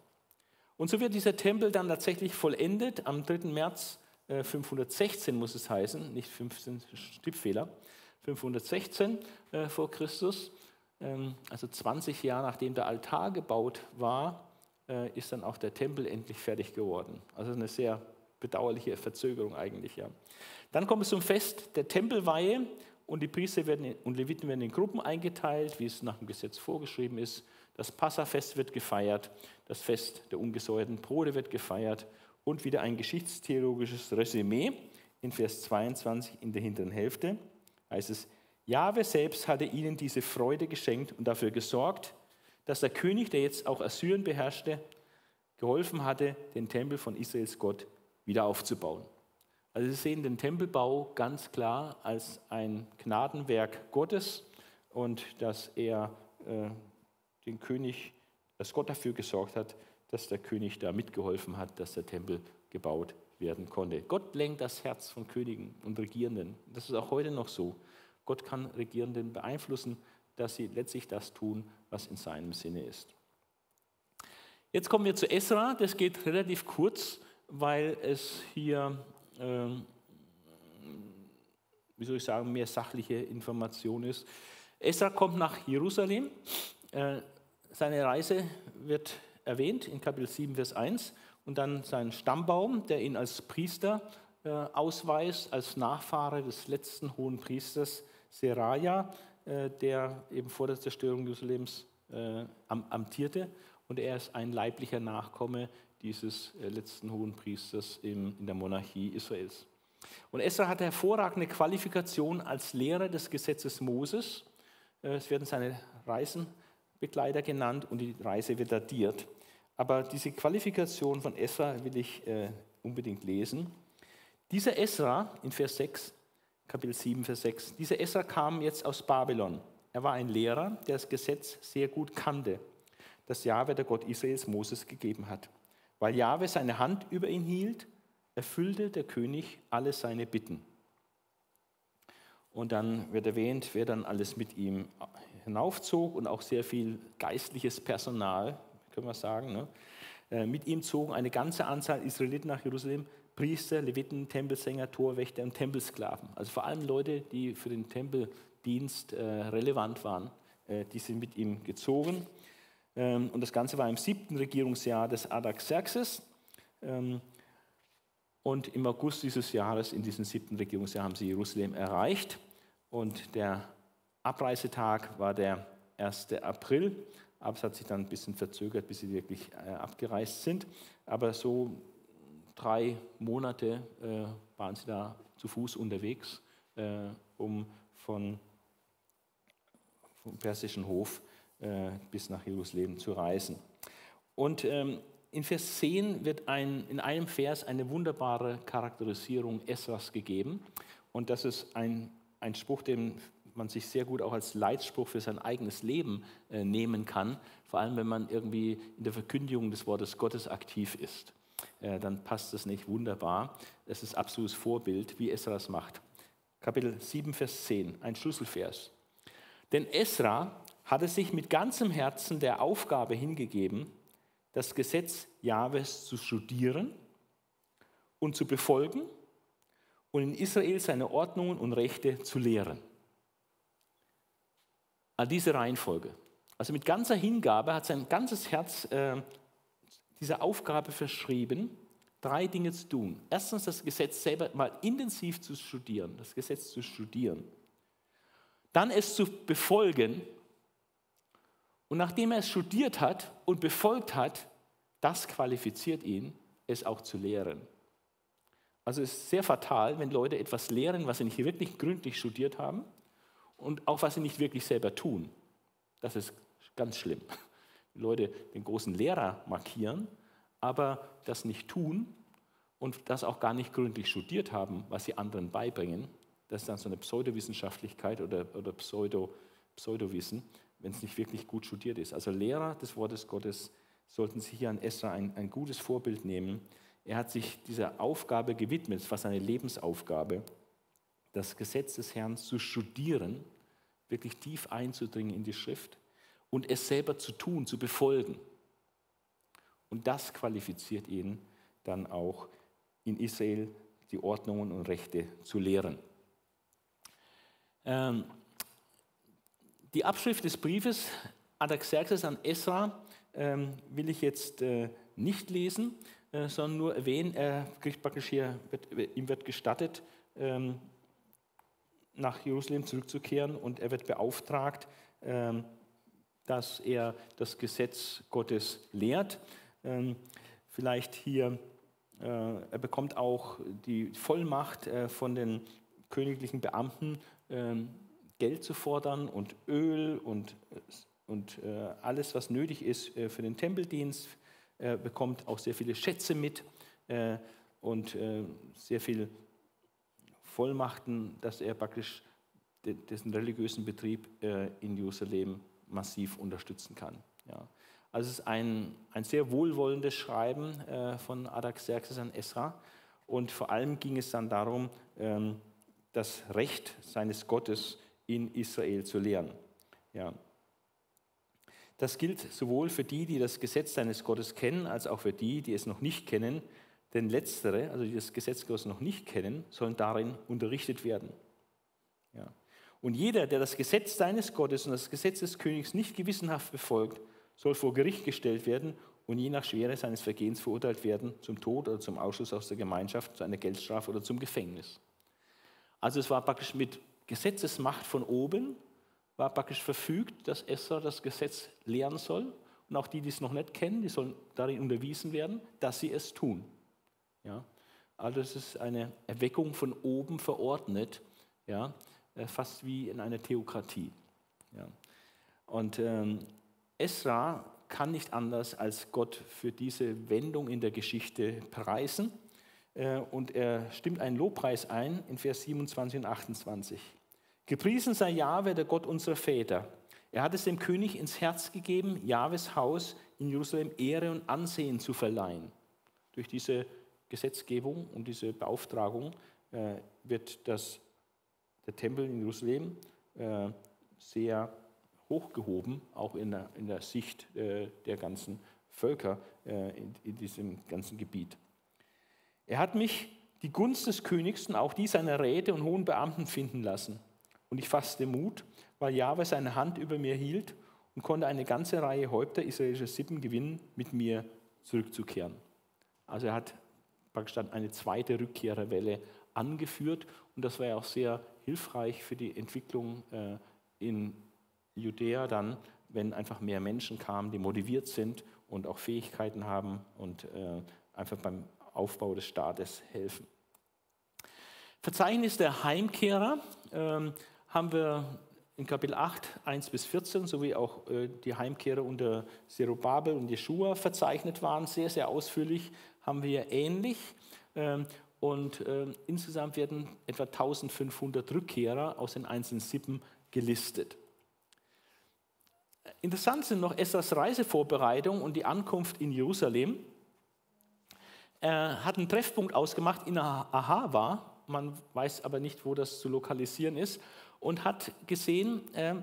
Und so wird dieser Tempel dann tatsächlich vollendet am 3. März 516 äh, muss es heißen, nicht 15 Tippfehler, 516 äh, vor Christus, ähm, also 20 Jahre nachdem der Altar gebaut war, äh, ist dann auch der Tempel endlich fertig geworden. Also eine sehr bedauerliche Verzögerung eigentlich. Ja. Dann kommt es zum Fest der Tempelweihe und die Priester werden und Leviten werden in Gruppen eingeteilt, wie es nach dem Gesetz vorgeschrieben ist. Das Passafest wird gefeiert, das Fest der ungesäuerten Brote wird gefeiert und wieder ein geschichtstheologisches Resümee in Vers 22 in der hinteren Hälfte heißt es, Jahwe selbst hatte ihnen diese Freude geschenkt und dafür gesorgt, dass der König, der jetzt auch Assyrien beherrschte, geholfen hatte, den Tempel von Israels Gott wieder aufzubauen. Also Sie sehen den Tempelbau ganz klar als ein Gnadenwerk Gottes und dass er äh, den König, dass Gott dafür gesorgt hat, dass der König da mitgeholfen hat, dass der Tempel gebaut werden konnte. Gott lenkt das Herz von Königen und Regierenden. Das ist auch heute noch so. Gott kann Regierenden beeinflussen, dass sie letztlich das tun, was in seinem Sinne ist. Jetzt kommen wir zu Esra. Das geht relativ kurz, weil es hier, äh, wie soll ich sagen, mehr sachliche Information ist. Esra kommt nach Jerusalem. Äh, seine Reise wird erwähnt in Kapitel 7, Vers 1 und dann sein Stammbaum, der ihn als Priester äh, ausweist, als Nachfahre des letzten hohen Priesters Seraja, äh, der eben vor der Zerstörung Jerusalems äh, amtierte. Und er ist ein leiblicher Nachkomme dieses äh, letzten hohen Priesters in, in der Monarchie Israels. Und Esra hat hervorragende Qualifikation als Lehrer des Gesetzes Moses. Äh, es werden seine Reisenbegleiter genannt und die Reise wird datiert. Aber diese Qualifikation von Esra will ich äh, unbedingt lesen. Dieser Esra in Vers 6, Kapitel 7, Vers 6, dieser Esra kam jetzt aus Babylon. Er war ein Lehrer, der das Gesetz sehr gut kannte, das Jahwe, der Gott Israels, Moses gegeben hat. Weil Jahwe seine Hand über ihn hielt, erfüllte der König alle seine Bitten. Und dann wird erwähnt, wer dann alles mit ihm hinaufzog und auch sehr viel geistliches Personal können wir sagen. Ne? Äh, mit ihm zogen eine ganze Anzahl Israeliten nach Jerusalem, Priester, Leviten, Tempelsänger, Torwächter und Tempelsklaven. Also vor allem Leute, die für den Tempeldienst äh, relevant waren, äh, die sind mit ihm gezogen. Ähm, und das Ganze war im siebten Regierungsjahr des Artaxerxes. Ähm, und im August dieses Jahres, in diesem siebten Regierungsjahr, haben sie Jerusalem erreicht. Und der Abreisetag war der 1. April aber es hat sich dann ein bisschen verzögert, bis sie wirklich äh, abgereist sind. Aber so drei Monate äh, waren sie da zu Fuß unterwegs, äh, um von, vom persischen Hof äh, bis nach Jerusalem zu reisen. Und ähm, in Vers 10 wird ein, in einem Vers eine wunderbare Charakterisierung Esras gegeben. Und das ist ein, ein Spruch, den man sich sehr gut auch als Leitspruch für sein eigenes Leben äh, nehmen kann, vor allem wenn man irgendwie in der Verkündigung des Wortes Gottes aktiv ist. Äh, dann passt das nicht wunderbar. Es ist absolutes Vorbild, wie Esra das macht. Kapitel 7, Vers 10, ein Schlüsselvers. Denn Esra hatte sich mit ganzem Herzen der Aufgabe hingegeben, das Gesetz Jahwes zu studieren und zu befolgen und in Israel seine Ordnungen und Rechte zu lehren an diese Reihenfolge. Also mit ganzer Hingabe hat sein ganzes Herz äh, dieser Aufgabe verschrieben, drei Dinge zu tun. Erstens das Gesetz selber mal intensiv zu studieren, das Gesetz zu studieren. Dann es zu befolgen. Und nachdem er es studiert hat und befolgt hat, das qualifiziert ihn, es auch zu lehren. Also es ist sehr fatal, wenn Leute etwas lehren, was sie nicht wirklich gründlich studiert haben und auch was sie nicht wirklich selber tun. Das ist ganz schlimm. Die Leute den großen Lehrer markieren, aber das nicht tun und das auch gar nicht gründlich studiert haben, was sie anderen beibringen. Das ist dann so eine Pseudowissenschaftlichkeit oder, oder Pseudo, Pseudowissen, wenn es nicht wirklich gut studiert ist. Also Lehrer des Wortes Gottes sollten sich hier an Esra ein, ein gutes Vorbild nehmen. Er hat sich dieser Aufgabe gewidmet, es war seine Lebensaufgabe, das Gesetz des Herrn zu studieren, wirklich tief einzudringen in die Schrift und es selber zu tun, zu befolgen. Und das qualifiziert ihn dann auch in Israel die Ordnungen und Rechte zu lehren. Ähm, die Abschrift des Briefes Adaxerxes an Esra ähm, will ich jetzt äh, nicht lesen, äh, sondern nur erwähnen, er kriegt praktisch hier, wird, ihm wird gestattet, ähm, nach Jerusalem zurückzukehren und er wird beauftragt, ähm, dass er das Gesetz Gottes lehrt. Ähm, vielleicht hier, äh, er bekommt auch die Vollmacht äh, von den königlichen Beamten, ähm, Geld zu fordern und Öl und, und äh, alles, was nötig ist für den Tempeldienst. Er bekommt auch sehr viele Schätze mit und sehr viel Vollmachten, dass er praktisch dessen religiösen Betrieb in Jerusalem massiv unterstützen kann. Ja. Also es ist ein, ein sehr wohlwollendes Schreiben äh, von Artaxerxes an Esra. Und vor allem ging es dann darum, ähm, das Recht seines Gottes in Israel zu lehren. Ja. Das gilt sowohl für die, die das Gesetz seines Gottes kennen, als auch für die, die es noch nicht kennen. Denn letztere, also die das Gesetz Gottes noch nicht kennen, sollen darin unterrichtet werden. Ja. Und jeder, der das Gesetz seines Gottes und das Gesetz des Königs nicht gewissenhaft befolgt, soll vor Gericht gestellt werden und je nach Schwere seines Vergehens verurteilt werden zum Tod oder zum Ausschluss aus der Gemeinschaft, zu einer Geldstrafe oder zum Gefängnis. Also es war praktisch mit Gesetzesmacht von oben, war praktisch verfügt, dass Esra das Gesetz lehren soll. Und auch die, die es noch nicht kennen, die sollen darin unterwiesen werden, dass sie es tun. Ja? Also es ist eine Erweckung von oben verordnet, ja? Äh, fast wie in einer Theokratie. Ja? Und ähm, Esra kann nicht anders als Gott für diese Wendung in der Geschichte preisen. Äh, und er stimmt einen Lobpreis ein in Vers 27 und 28. Gepriesen sei Jahwe, der Gott unserer Väter. Er hat es dem König ins Herz gegeben, Jahwes Haus in Jerusalem Ehre und Ansehen zu verleihen. Durch diese Gesetzgebung und diese Beauftragung äh, wird das, der Tempel in Jerusalem äh, sehr hochgehoben, auch in der, in der Sicht äh, der ganzen Völker äh, in, in, diesem ganzen Gebiet. Er hat mich die Gunst des Königs und auch die seiner Räte und hohen Beamten finden lassen. Und ich fasste Mut, weil Jahwe seine Hand über mir hielt und konnte eine ganze Reihe Häupter israelischer Sippen gewinnen, mit mir zurückzukehren. Also er hat praktisch dann eine zweite Rückkehrerwelle angeführt und das war ja auch sehr hilfreich für die Entwicklung äh, in Judäa dann, wenn einfach mehr Menschen kamen, die motiviert sind und auch Fähigkeiten haben und äh, einfach beim Aufbau des Staates helfen. Verzeichnis der Heimkehrer ähm, haben wir in Kapitel 8, 1 bis 14, sowie auch äh, die Heimkehrer unter Zerubabel und Jeschua verzeichnet waren, sehr, sehr ausführlich, haben wir ähnlich. Ähm, und äh, insgesamt werden etwa 1500 Rückkehrer aus den einzelnen Sippen gelistet. Interessant sind noch Esras Reisevorbereitung und die Ankunft in Jerusalem. Er hat einen Treffpunkt ausgemacht in Ahava, man weiß aber nicht, wo das zu lokalisieren ist, und hat gesehen, äh,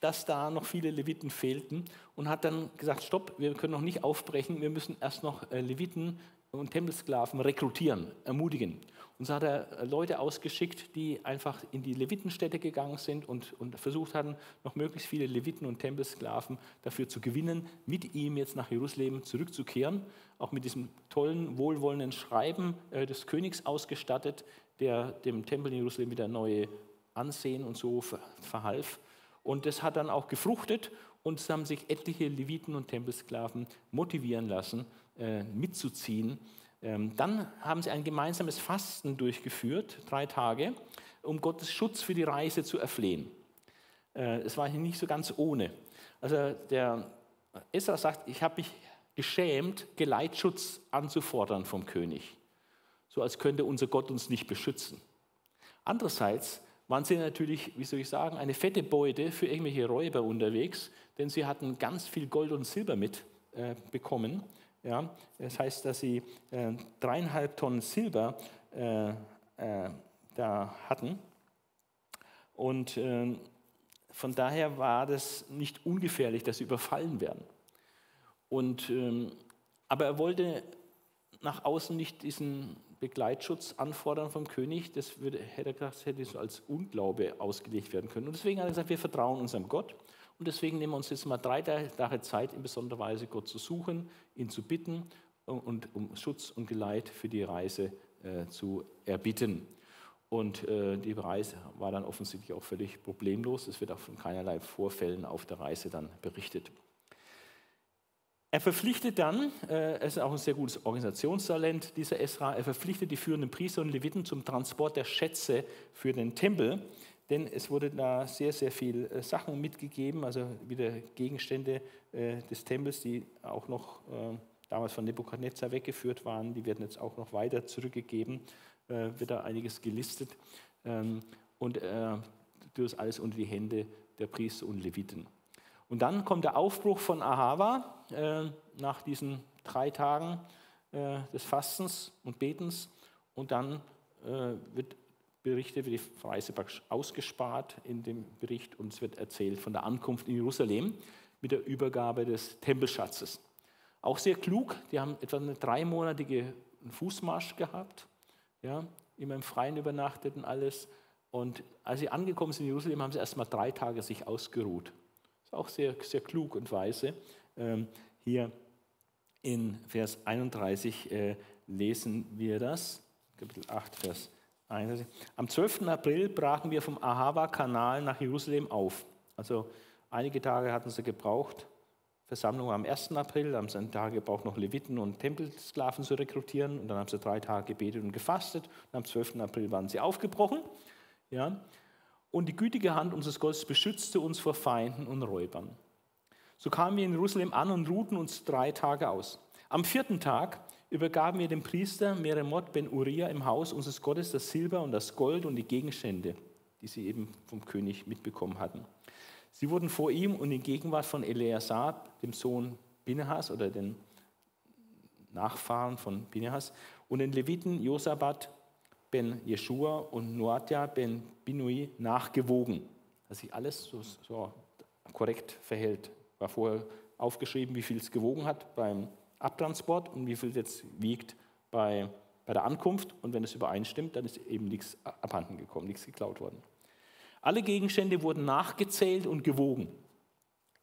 dass da noch viele Leviten fehlten und hat dann gesagt, stopp, wir können noch nicht aufbrechen, wir müssen erst noch äh, Leviten und Tempelsklaven rekrutieren, ermutigen. Und so hat er Leute ausgeschickt, die einfach in die Levitenstädte gegangen sind und, und versucht hatten, noch möglichst viele Leviten und Tempelsklaven dafür zu gewinnen, mit ihm jetzt nach Jerusalem zurückzukehren. Auch mit diesem tollen, wohlwollenden Schreiben äh, des Königs ausgestattet, der dem Tempel in Jerusalem wieder neue Ansehen und so verhalf. Und das hat dann auch gefruchtet und es haben sich etliche Leviten und Tempelsklaven motivieren lassen, äh, mitzuziehen ähm, dann haben sie ein gemeinsames Fasten durchgeführt, drei Tage, um Gottes Schutz für die Reise zu erflehen. Äh, es war nicht so ganz ohne. Also der Esra sagt, ich habe mich geschämt, Geleitschutz anzufordern vom König, so als könnte unser Gott uns nicht beschützen. Andererseits waren sie natürlich, wie soll ich sagen, eine fette Beute für irgendwelche Räuber unterwegs, denn sie hatten ganz viel Gold und Silber mitbekommen. Äh, ja, das heißt, dass sie äh, dreieinhalb Tonnen Silber äh, äh, da hatten. Und ähm, von daher war das nicht ungefährlich, dass sie überfallen werden. Und, ähm, aber er wollte nach außen nicht diesen Begleitschutz anfordern vom König. Das würde, hätte er gesagt, hätte als Unglaube ausgelegt werden können. Und deswegen hat er gesagt, wir vertrauen unserem Gott. Und deswegen nehmen wir uns jetzt mal drei Tage Zeit, in besonderer Weise Gott zu suchen, ihn zu bitten und um Schutz und Geleit für die Reise äh, zu erbitten. Und äh, die Reise war dann offensichtlich auch völlig problemlos. Es wird auch von keinerlei Vorfällen auf der Reise dann berichtet. Er verpflichtet dann, äh, er ist auch ein sehr gutes Organisationstalent, dieser Esra, er verpflichtet die führenden Priester und Leviten zum Transport der Schätze für den Tempel, denn es wurde da sehr, sehr viel äh, Sachen mitgegeben, also wieder Gegenstände äh, des Tempels, die auch noch äh, damals von Nebukadnezar weggeführt waren, die werden jetzt auch noch weiter zurückgegeben wird da einiges gelistet. Ähm, und äh, das alles unter die Hände der Priester und Leviten. Und dann kommt der Aufbruch von Ahava äh, nach diesen drei Tagen äh, des Fastens und Betens. Und dann äh, wird berichtet, wird die Reise praktisch ausgespart in dem Bericht und es wird erzählt von der Ankunft in Jerusalem mit der Übergabe des Tempelschatzes. Auch sehr klug, die haben etwa eine dreimonatige Fußmarsch gehabt ja, immer im Freien übernachtet und alles. Und als sie angekommen sind in Jerusalem, haben sie erst mal drei Tage sich ausgeruht. Ist auch sehr, sehr klug und weise. Ähm, hier in Vers 31 äh, lesen wir das, Kapitel 8, Vers 31. Am 12. April brachen wir vom Ahava-Kanal nach Jerusalem auf. Also einige Tage hatten sie gebraucht, Versammlung am 1. April, haben sie einen Tag gebraucht, noch Leviten und Tempelsklaven zu rekrutieren. Und dann haben sie drei Tage gebetet und gefastet. Und am 12. April waren sie aufgebrochen. Ja. Und die gütige Hand unseres Gottes beschützte uns vor Feinden und Räubern. So kamen wir in Jerusalem an und ruhten uns drei Tage aus. Am vierten Tag übergaben wir dem Priester Meremot ben Uriah im Haus unseres Gottes das Silber und das Gold und die Gegenstände, die sie eben vom König mitbekommen hatten. Sie wurden vor ihm und in Gegenwart von Eleazar, dem Sohn Binehas oder den Nachfahren von Binehas, und den Leviten Josabat ben Jeshua und Noadia ben Binui nachgewogen. Dass sich alles so, so korrekt verhält. War vorher aufgeschrieben, wie viel es gewogen hat beim Abtransport und wie viel es jetzt wiegt bei, bei der Ankunft. Und wenn es übereinstimmt, dann ist eben nichts abhanden gekommen, nichts geklaut worden. Alle Gegenstände wurden nachgezählt und gewogen.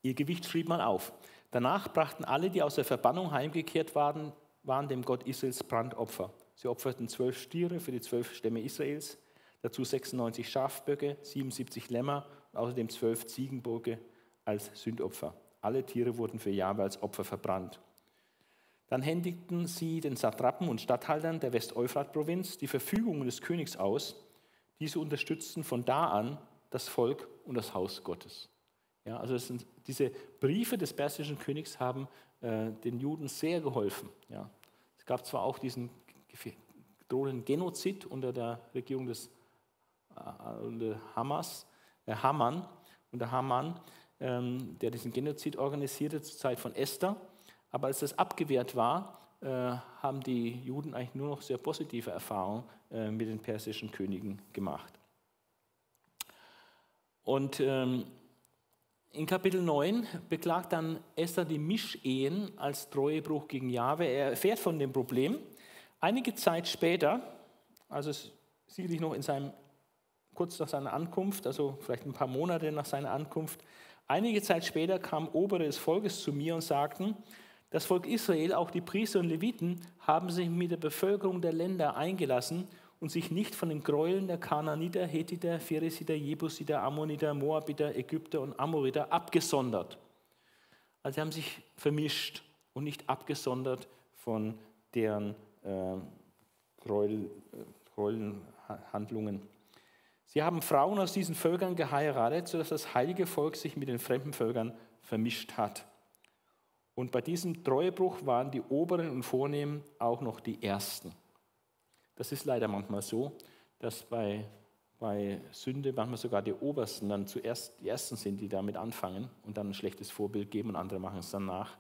Ihr Gewicht schrieb man auf. Danach brachten alle, die aus der Verbannung heimgekehrt waren, waren dem Gott Israels Brandopfer. Sie opferten zwölf Stiere für die zwölf Stämme Israels, dazu 96 Schafböcke, 77 Lämmer und außerdem zwölf Ziegenböcke als Sündopfer. Alle Tiere wurden für Jahwe als Opfer verbrannt. Dann händigten sie den Satrapen und Statthaltern der West-Euphrat-Provinz die Verfügungen des Königs aus, diese unterstützten von da an das Volk und das Haus Gottes. Ja, also diese Briefe des persischen Königs haben äh, den Juden sehr geholfen. Ja. Es gab zwar auch diesen drohenden Genozid unter der Regierung des äh, Hamas, äh, Haman, unter Haman, ähm, der diesen Genozid organisierte zur Zeit von Esther. Aber als das abgewehrt war, äh, haben die Juden eigentlich nur noch sehr positive Erfahrungen äh, mit den persischen Königen gemacht. Und ähm, in Kapitel 9 beklagt dann Esther die Mischehen als Treuebruch gegen Jahwe. Er erfährt von dem Problem. Einige Zeit später, also sicherlich noch in seinem, kurz nach seiner Ankunft, also vielleicht ein paar Monate nach seiner Ankunft, einige Zeit später kamen Obere des Volkes zu mir und sagten, das Volk Israel, auch die Priester und Leviten, haben sich mit der Bevölkerung der Länder eingelassen und sich nicht von den Gräueln der Kanaaniter, Hethiter, Pheresiter, Jebusiter, Ammoniter, Moabiter, Ägypter und Amoriter abgesondert. Also sie haben sich vermischt und nicht abgesondert von deren äh, Gräuel, Gräuelhandlungen. Sie haben Frauen aus diesen Völkern geheiratet, sodass das heilige Volk sich mit den fremden Völkern vermischt hat. Und bei diesem Treuebruch waren die Oberen und Vornehmen auch noch die Ersten. Das ist leider manchmal so, dass bei bei Sünde manchmal sogar die Obersten dann zuerst die Ersten sind, die damit anfangen und dann ein schlechtes Vorbild geben und andere machen es dann nach.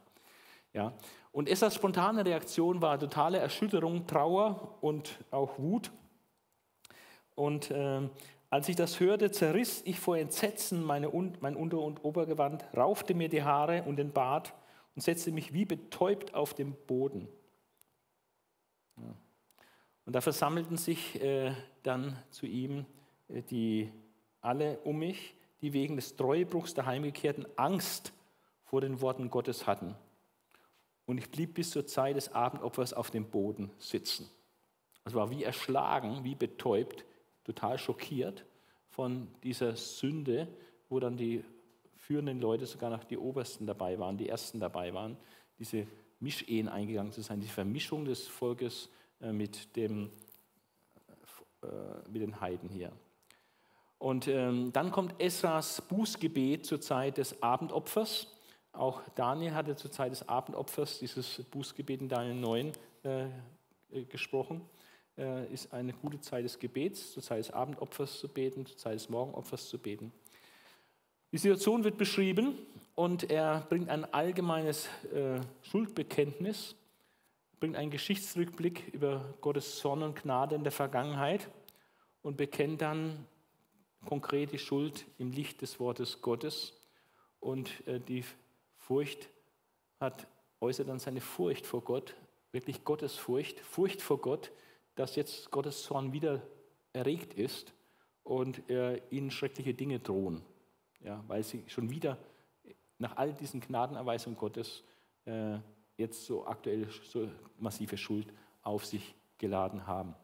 Ja. Und Essas spontane Reaktion war totale Erschütterung, Trauer und auch Wut. Und äh, als ich das hörte, zerriss ich vor Entsetzen meine, mein Unter- und Obergewand, raufte mir die Haare und den Bart und setzte mich wie betäubt auf den Boden. Und da versammelten sich äh, dann zu ihm äh, die alle um mich, die wegen des Treuebruchs der Heimgekehrten Angst vor den Worten Gottes hatten. Und ich blieb bis zur Zeit des Abendopfers auf dem Boden sitzen. Es war wie erschlagen, wie betäubt, total schockiert von dieser Sünde, wo dann die führenden Leute, sogar noch die Obersten dabei waren, die Ersten dabei waren, diese Mischehen eingegangen zu sein, die Vermischung des Volkes äh, mit, dem, äh, mit den Heiden hier. Und ähm, dann kommt Esras Bußgebet zur Zeit des Abendopfers. Auch Daniel hatte zur Zeit des Abendopfers dieses Bußgebet in Daniel 9 äh, gesprochen. Ist eine gute Zeit des Gebets, zur Zeit des Abendopfers zu beten, zur Zeit des Morgenopfers zu beten. Die Situation wird beschrieben und er bringt ein allgemeines äh, Schuldbekenntnis, bringt einen Geschichtsrückblick über Gottes Sonne und Gnade in der Vergangenheit und bekennt dann konkret die Schuld im Licht des Wortes Gottes und äh, die Furcht hat, äußert dann seine Furcht vor Gott, wirklich Gottes Furcht, Furcht vor Gott, dass jetzt Gottes Zorn wieder erregt ist und äh, ihnen schreckliche Dinge drohen, ja, weil sie schon wieder nach all diesen Gnadenerweisungen Gottes äh, jetzt so aktuell so massive Schuld auf sich geladen haben.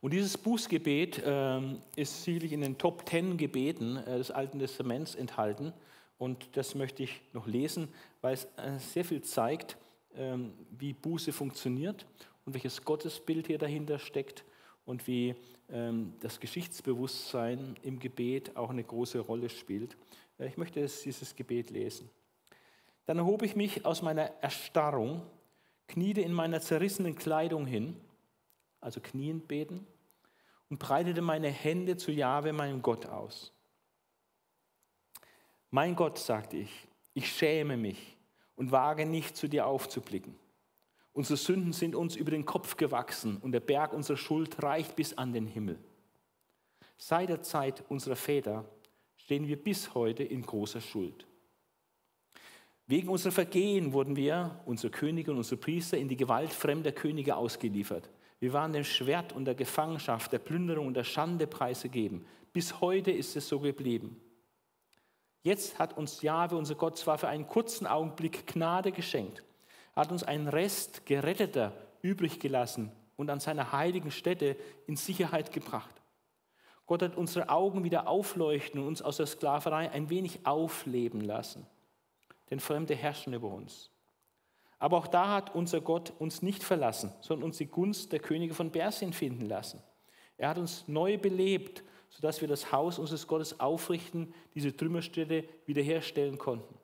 Und dieses Bußgebet äh, ist sicherlich in den Top Ten Gebeten äh, des Alten Testaments enthalten. Und das möchte ich noch lesen, weil es äh, sehr viel zeigt, ähm, wie Buße funktioniert und welches Gottesbild hier dahinter steckt und wie ähm, das Geschichtsbewusstsein im Gebet auch eine große Rolle spielt. Äh, ich möchte dieses Gebet lesen. Dann erhob ich mich aus meiner Erstarrung, kniete in meiner zerrissenen Kleidung hin also kniend beten, und breitete meine Hände zu Jahwe, meinem Gott, aus. Mein Gott, sagte ich, ich schäme mich und wage nicht, zu dir aufzublicken. Unsere Sünden sind uns über den Kopf gewachsen und der Berg unserer Schuld reicht bis an den Himmel. Seit der Zeit unserer Väter stehen wir bis heute in großer Schuld. Wegen unserer Vergehen wurden wir, unsere Könige und unsere Priester, in die Gewalt fremder Könige ausgeliefert. Wir waren dem Schwert und der Gefangenschaft, der Plünderung und der Schande preisgegeben. Bis heute ist es so geblieben. Jetzt hat uns Jahwe, unser Gott, zwar für einen kurzen Augenblick Gnade geschenkt, hat uns einen Rest Geretteter übrig gelassen und an seiner heiligen Stätte in Sicherheit gebracht. Gott hat unsere Augen wieder aufleuchten und uns aus der Sklaverei ein wenig aufleben lassen. Denn Fremde herrschen über uns. Aber auch da hat unser Gott uns nicht verlassen, sondern uns die Gunst der Könige von Persien finden lassen. Er hat uns neu belebt, sodass wir das Haus unseres Gottes aufrichten, diese Trümmerstätte wiederherstellen konnten.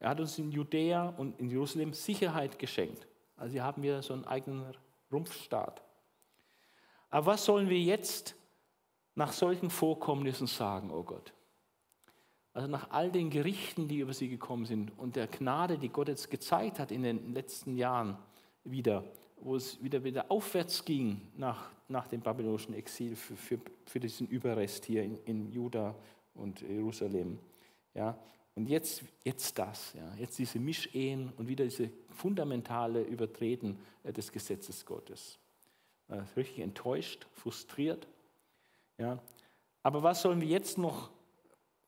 Er hat uns in Judäa und in Jerusalem Sicherheit geschenkt. Also hier haben wir so einen eigenen Rumpfstaat. Aber was sollen wir jetzt nach solchen Vorkommnissen sagen, oh Gott? Also nach all den Gerichten, die über sie gekommen sind und der Gnade, die Gott jetzt gezeigt hat in den letzten Jahren wieder, wo es wieder wieder aufwärts ging nach, nach dem babylonischen Exil für, für, für diesen Überrest hier in, in Juda und Jerusalem. Ja, und jetzt, jetzt das, ja, jetzt diese Mischehen und wieder diese fundamentale Übertreten äh, des Gesetzes Gottes. Äh, richtig enttäuscht, frustriert. Ja. Aber was sollen wir jetzt noch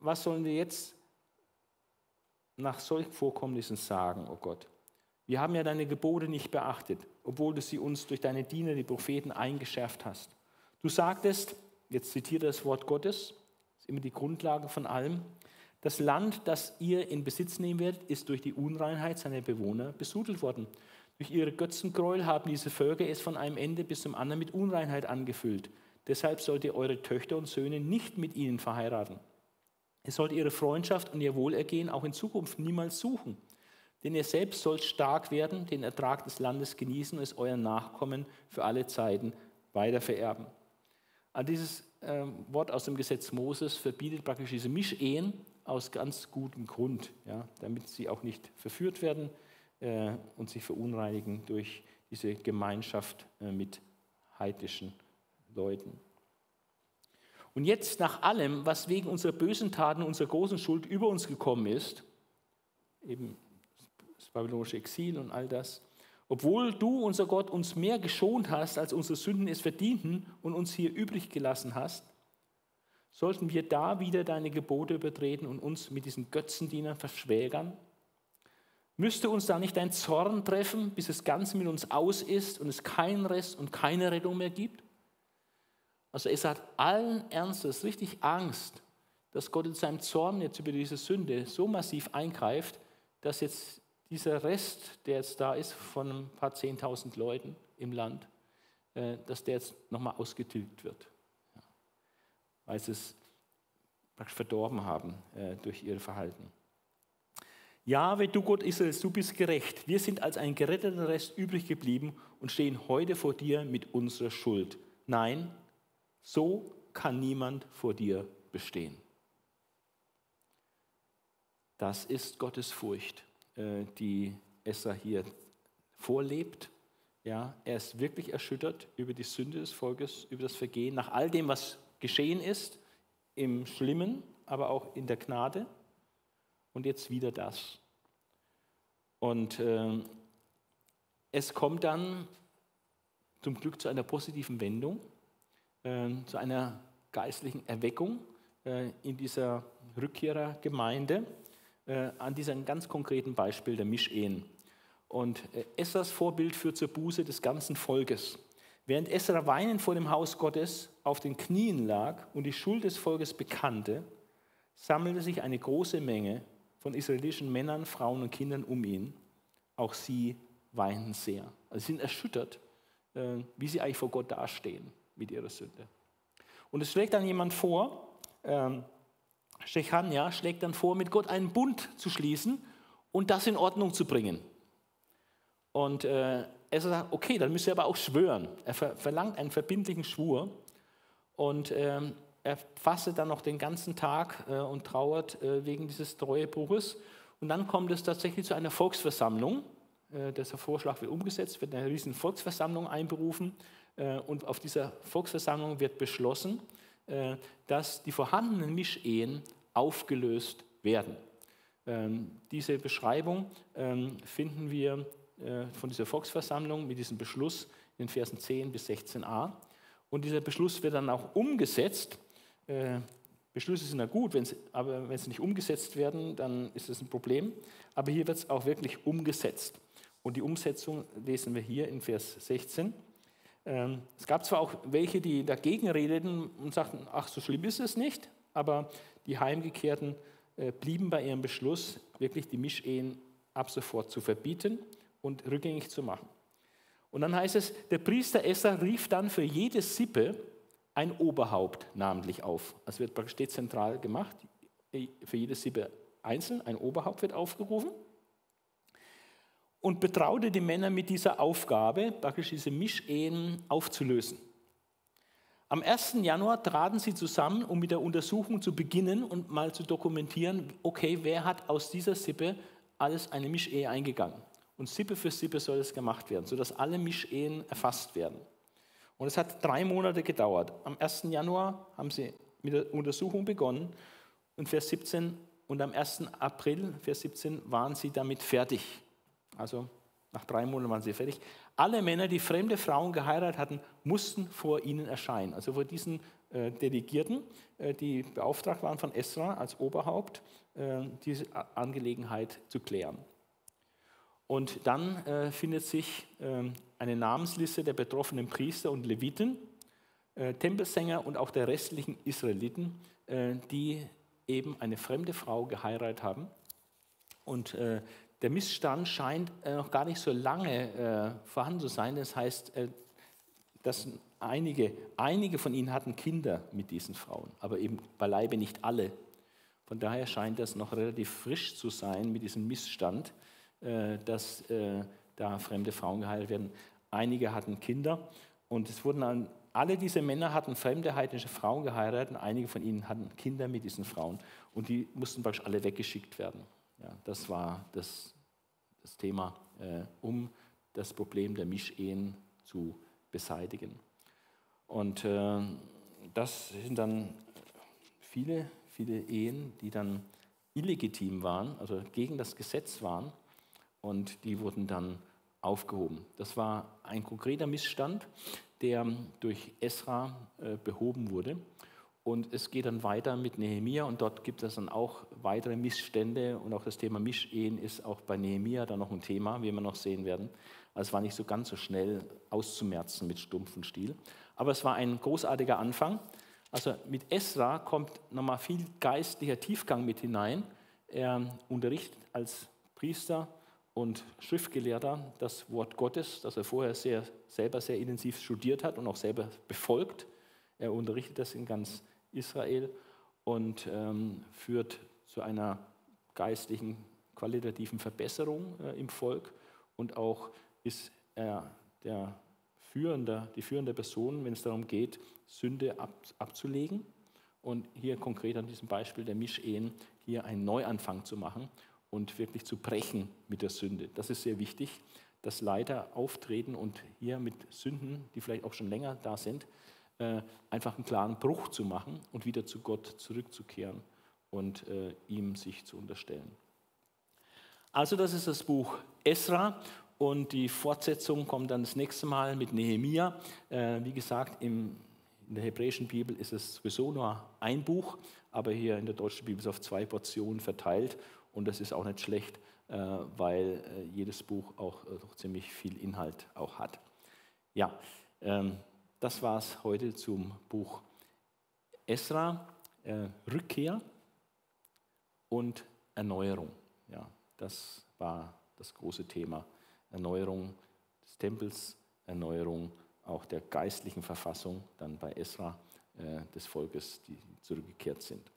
was sollen wir jetzt nach solchen Vorkommnissen sagen, oh Gott? Wir haben ja deine Gebote nicht beachtet, obwohl du sie uns durch deine Diener, die Propheten, eingeschärft hast. Du sagtest, jetzt zitiere das Wort Gottes, ist immer die Grundlage von allem, das Land, das ihr in Besitz nehmen werdet, ist durch die Unreinheit seiner Bewohner besudelt worden. Durch ihre Götzengräuel haben diese Völker es von einem Ende bis zum anderen mit Unreinheit angefüllt. Deshalb sollt ihr eure Töchter und Söhne nicht mit ihnen verheiraten. Ihr sollt ihre Freundschaft und ihr Wohlergehen auch in Zukunft niemals suchen. Denn ihr selbst sollt stark werden, den Ertrag des Landes genießen und es euren Nachkommen für alle Zeiten weiter vererben. Also dieses äh, Wort aus dem Gesetz Moses verbietet praktisch diese Mischehen aus ganz gutem Grund, ja, damit sie auch nicht verführt werden äh, und sich verunreinigen durch diese Gemeinschaft äh, mit heidnischen Leuten. Und jetzt nach allem, was wegen unserer bösen Taten, unserer großen Schuld über uns gekommen ist, eben das babylonische Exil und all das, obwohl du, unser Gott, uns mehr geschont hast, als unsere Sünden es verdienten und uns hier übrig gelassen hast, sollten wir da wieder deine Gebote übertreten und uns mit diesen Götzendienern verschwägern? Müsste uns da nicht dein Zorn treffen, bis es ganz mit uns aus ist und es keinen Rest und keine Rettung mehr gibt? Also es hat allen Ernstes richtig Angst, dass Gott in seinem Zorn jetzt über diese Sünde so massiv eingreift, dass jetzt dieser Rest, der jetzt da ist von ein paar Zehntausend Leuten im Land, äh, dass der jetzt nochmal ausgetilgt wird, weil sie es praktisch verdorben haben äh, durch ihr Verhalten. Ja, wenn du Gott Israels, du bist gerecht. Wir sind als ein geretteter Rest übrig geblieben und stehen heute vor dir mit unserer Schuld. Nein, so kann niemand vor dir bestehen. Das ist Gottes Furcht. Äh, die Esra hier vorlebt. Ja, er ist wirklich erschüttert über die Sünde des Volkes, über das Vergehen, nach all dem, was geschehen ist, im Schlimmen, aber auch in der Gnade. Und jetzt wieder das. Und äh, es kommt dann zum Glück zu einer positiven Wendung, äh, zu einer geistlichen Erweckung äh, in dieser Rückkehrergemeinde äh, an diesem ganz konkreten Beispiel der Mischehen. Und äh, Esras Vorbild führt zur Buße des ganzen Volkes. Während Esra weinend vor dem Haus Gottes auf den Knien lag und die Schuld des Volkes bekannte, sammelte sich eine große Menge von israelischen Männern, Frauen und Kindern um ihn. Auch sie weinen sehr. Also sie sind erschüttert, äh, wie sie eigentlich vor Gott dastehen mit ihrer Sünde. Und es schlägt dann jemand vor, ähm, Shechania schlägt dann vor, mit Gott einen Bund zu schließen und das in Ordnung zu bringen. Und äh, er sagt, okay, dann müsst ihr aber auch schwören. Er ver verlangt einen verbindlichen Schwur und äh, er fastet dann noch den ganzen Tag äh, und trauert äh, wegen dieses Treuebruches. Und dann kommt es tatsächlich zu einer Volksversammlung. Äh, dieser Vorschlag wird umgesetzt, wird eine riesen Volksversammlung einberufen äh, und auf dieser Volksversammlung wird beschlossen, äh, dass die vorhandenen Mischehen aufgelöst werden. Ähm, diese Beschreibung ähm, finden wir von dieser Volksversammlung mit diesem Beschluss in Versen 10 bis 16a. Und dieser Beschluss wird dann auch umgesetzt. Äh, Beschlüsse sind ja gut, aber wenn sie nicht umgesetzt werden, dann ist das ein Problem. Aber hier wird es auch wirklich umgesetzt. Und die Umsetzung lesen wir hier in Vers 16. Ähm, es gab zwar auch welche, die dagegen redeten und sagten, ach, so schlimm ist es nicht, aber die Heimgekehrten äh, blieben bei ihrem Beschluss, wirklich die Mischehen ab sofort zu verbieten und rückgängig zu machen. Und dann heißt es, der Priester Esser rief dann für jede Sippe ein Oberhaupt namentlich auf. Das wird praktisch dezentral gemacht. Für jede Sippe einzeln ein Oberhaupt wird aufgerufen und betraute die Männer mit dieser Aufgabe, praktisch diese Mischehen aufzulösen. Am 1. Januar traten sie zusammen, um mit der Untersuchung zu beginnen und mal zu dokumentieren, okay, wer hat aus dieser Sippe alles eine Mischehe eingegangen. Und Sippe für Sippe soll es gemacht werden, sodass alle Mischehen erfasst werden. Und es hat drei Monate gedauert. Am 1. Januar haben sie mit der Untersuchung begonnen und Vers 17 und am 1. April, Vers 17, waren sie damit fertig. Also nach drei Monaten waren sie fertig. Alle Männer, die fremde Frauen geheiratet hatten, mussten vor ihnen erscheinen. Also vor diesen äh, Delegierten, äh, die beauftragt waren von Esra als Oberhaupt, äh, diese Angelegenheit zu klären. Und dann äh, findet sich ähm, eine Namensliste der betroffenen Priester und Leviten, äh, Tempelsänger und auch der restlichen Israeliten, äh, die eben eine fremde Frau geheiratet haben. Und der Missstand scheint äh, noch gar nicht so lange äh, vorhanden zu sein. Das heißt, äh, dass einige, einige von ihnen hatten Kinder mit diesen Frauen, aber eben beileibe nicht alle. Von daher scheint das noch relativ frisch zu sein mit diesem Missstand, dass da fremde Frauen geheilt werden. Einige hatten Kinder und es wurden dann alle diese Männer hatten fremde heidnische Frauen geheiratet und einige von ihnen hatten Kinder mit diesen Frauen und die mussten praktisch alle weggeschickt werden. Ja, das war das, das Thema, äh, um das Problem der Mischehen zu beseitigen. Und äh, das sind dann viele, viele Ehen, die dann illegitim waren, also gegen das Gesetz waren und die wurden dann aufgehoben. Das war ein konkreter Missstand, der durch Esra äh, behoben wurde. Und es geht dann weiter mit Nehemia und dort gibt es dann auch weitere Missstände und auch das Thema Mischehen ist auch bei Nehemia dann noch ein Thema, wie wir noch sehen werden. Also es war nicht so ganz so schnell auszumerzen mit stumpfen Stiel. Aber es war ein großartiger Anfang. Also mit Esra kommt nochmal viel geistlicher Tiefgang mit hinein. Er unterrichtet als Priester und Schriftgelehrter das Wort Gottes, das er vorher sehr, selber sehr intensiv studiert hat und auch selber befolgt. Er unterrichtet das in ganz Israel und ähm, führt zu einer geistlichen, qualitativen Verbesserung äh, im Volk und auch ist er der führende, die führende Person, wenn es darum geht, Sünde ab, abzulegen und hier konkret an diesem Beispiel der Mischehen hier einen Neuanfang zu machen und wirklich zu brechen mit der Sünde. Das ist sehr wichtig, dass Leiter auftreten und hier mit Sünden, die vielleicht auch schon länger da sind, äh, einfach einen klaren Bruch zu machen und wieder zu Gott zurückzukehren und äh, ihm sich zu unterstellen. Also das ist das Buch Esra und die Fortsetzung kommt dann das nächste Mal mit Nehemia. Äh, wie gesagt, im, in der hebräischen Bibel ist es sowieso nur ein Buch, aber hier in der deutschen Bibel ist es auf zwei Portionen verteilt und das ist auch nicht schlecht, äh, weil äh, jedes Buch auch äh, ziemlich viel Inhalt auch hat. Ja, ähm, das war es heute zum Buch Esra, Rückkehr und Erneuerung. Ja, das war das große Thema. Erneuerung des Tempels, Erneuerung auch der geistlichen Verfassung, dann bei Esra des Volkes, die zurückgekehrt sind.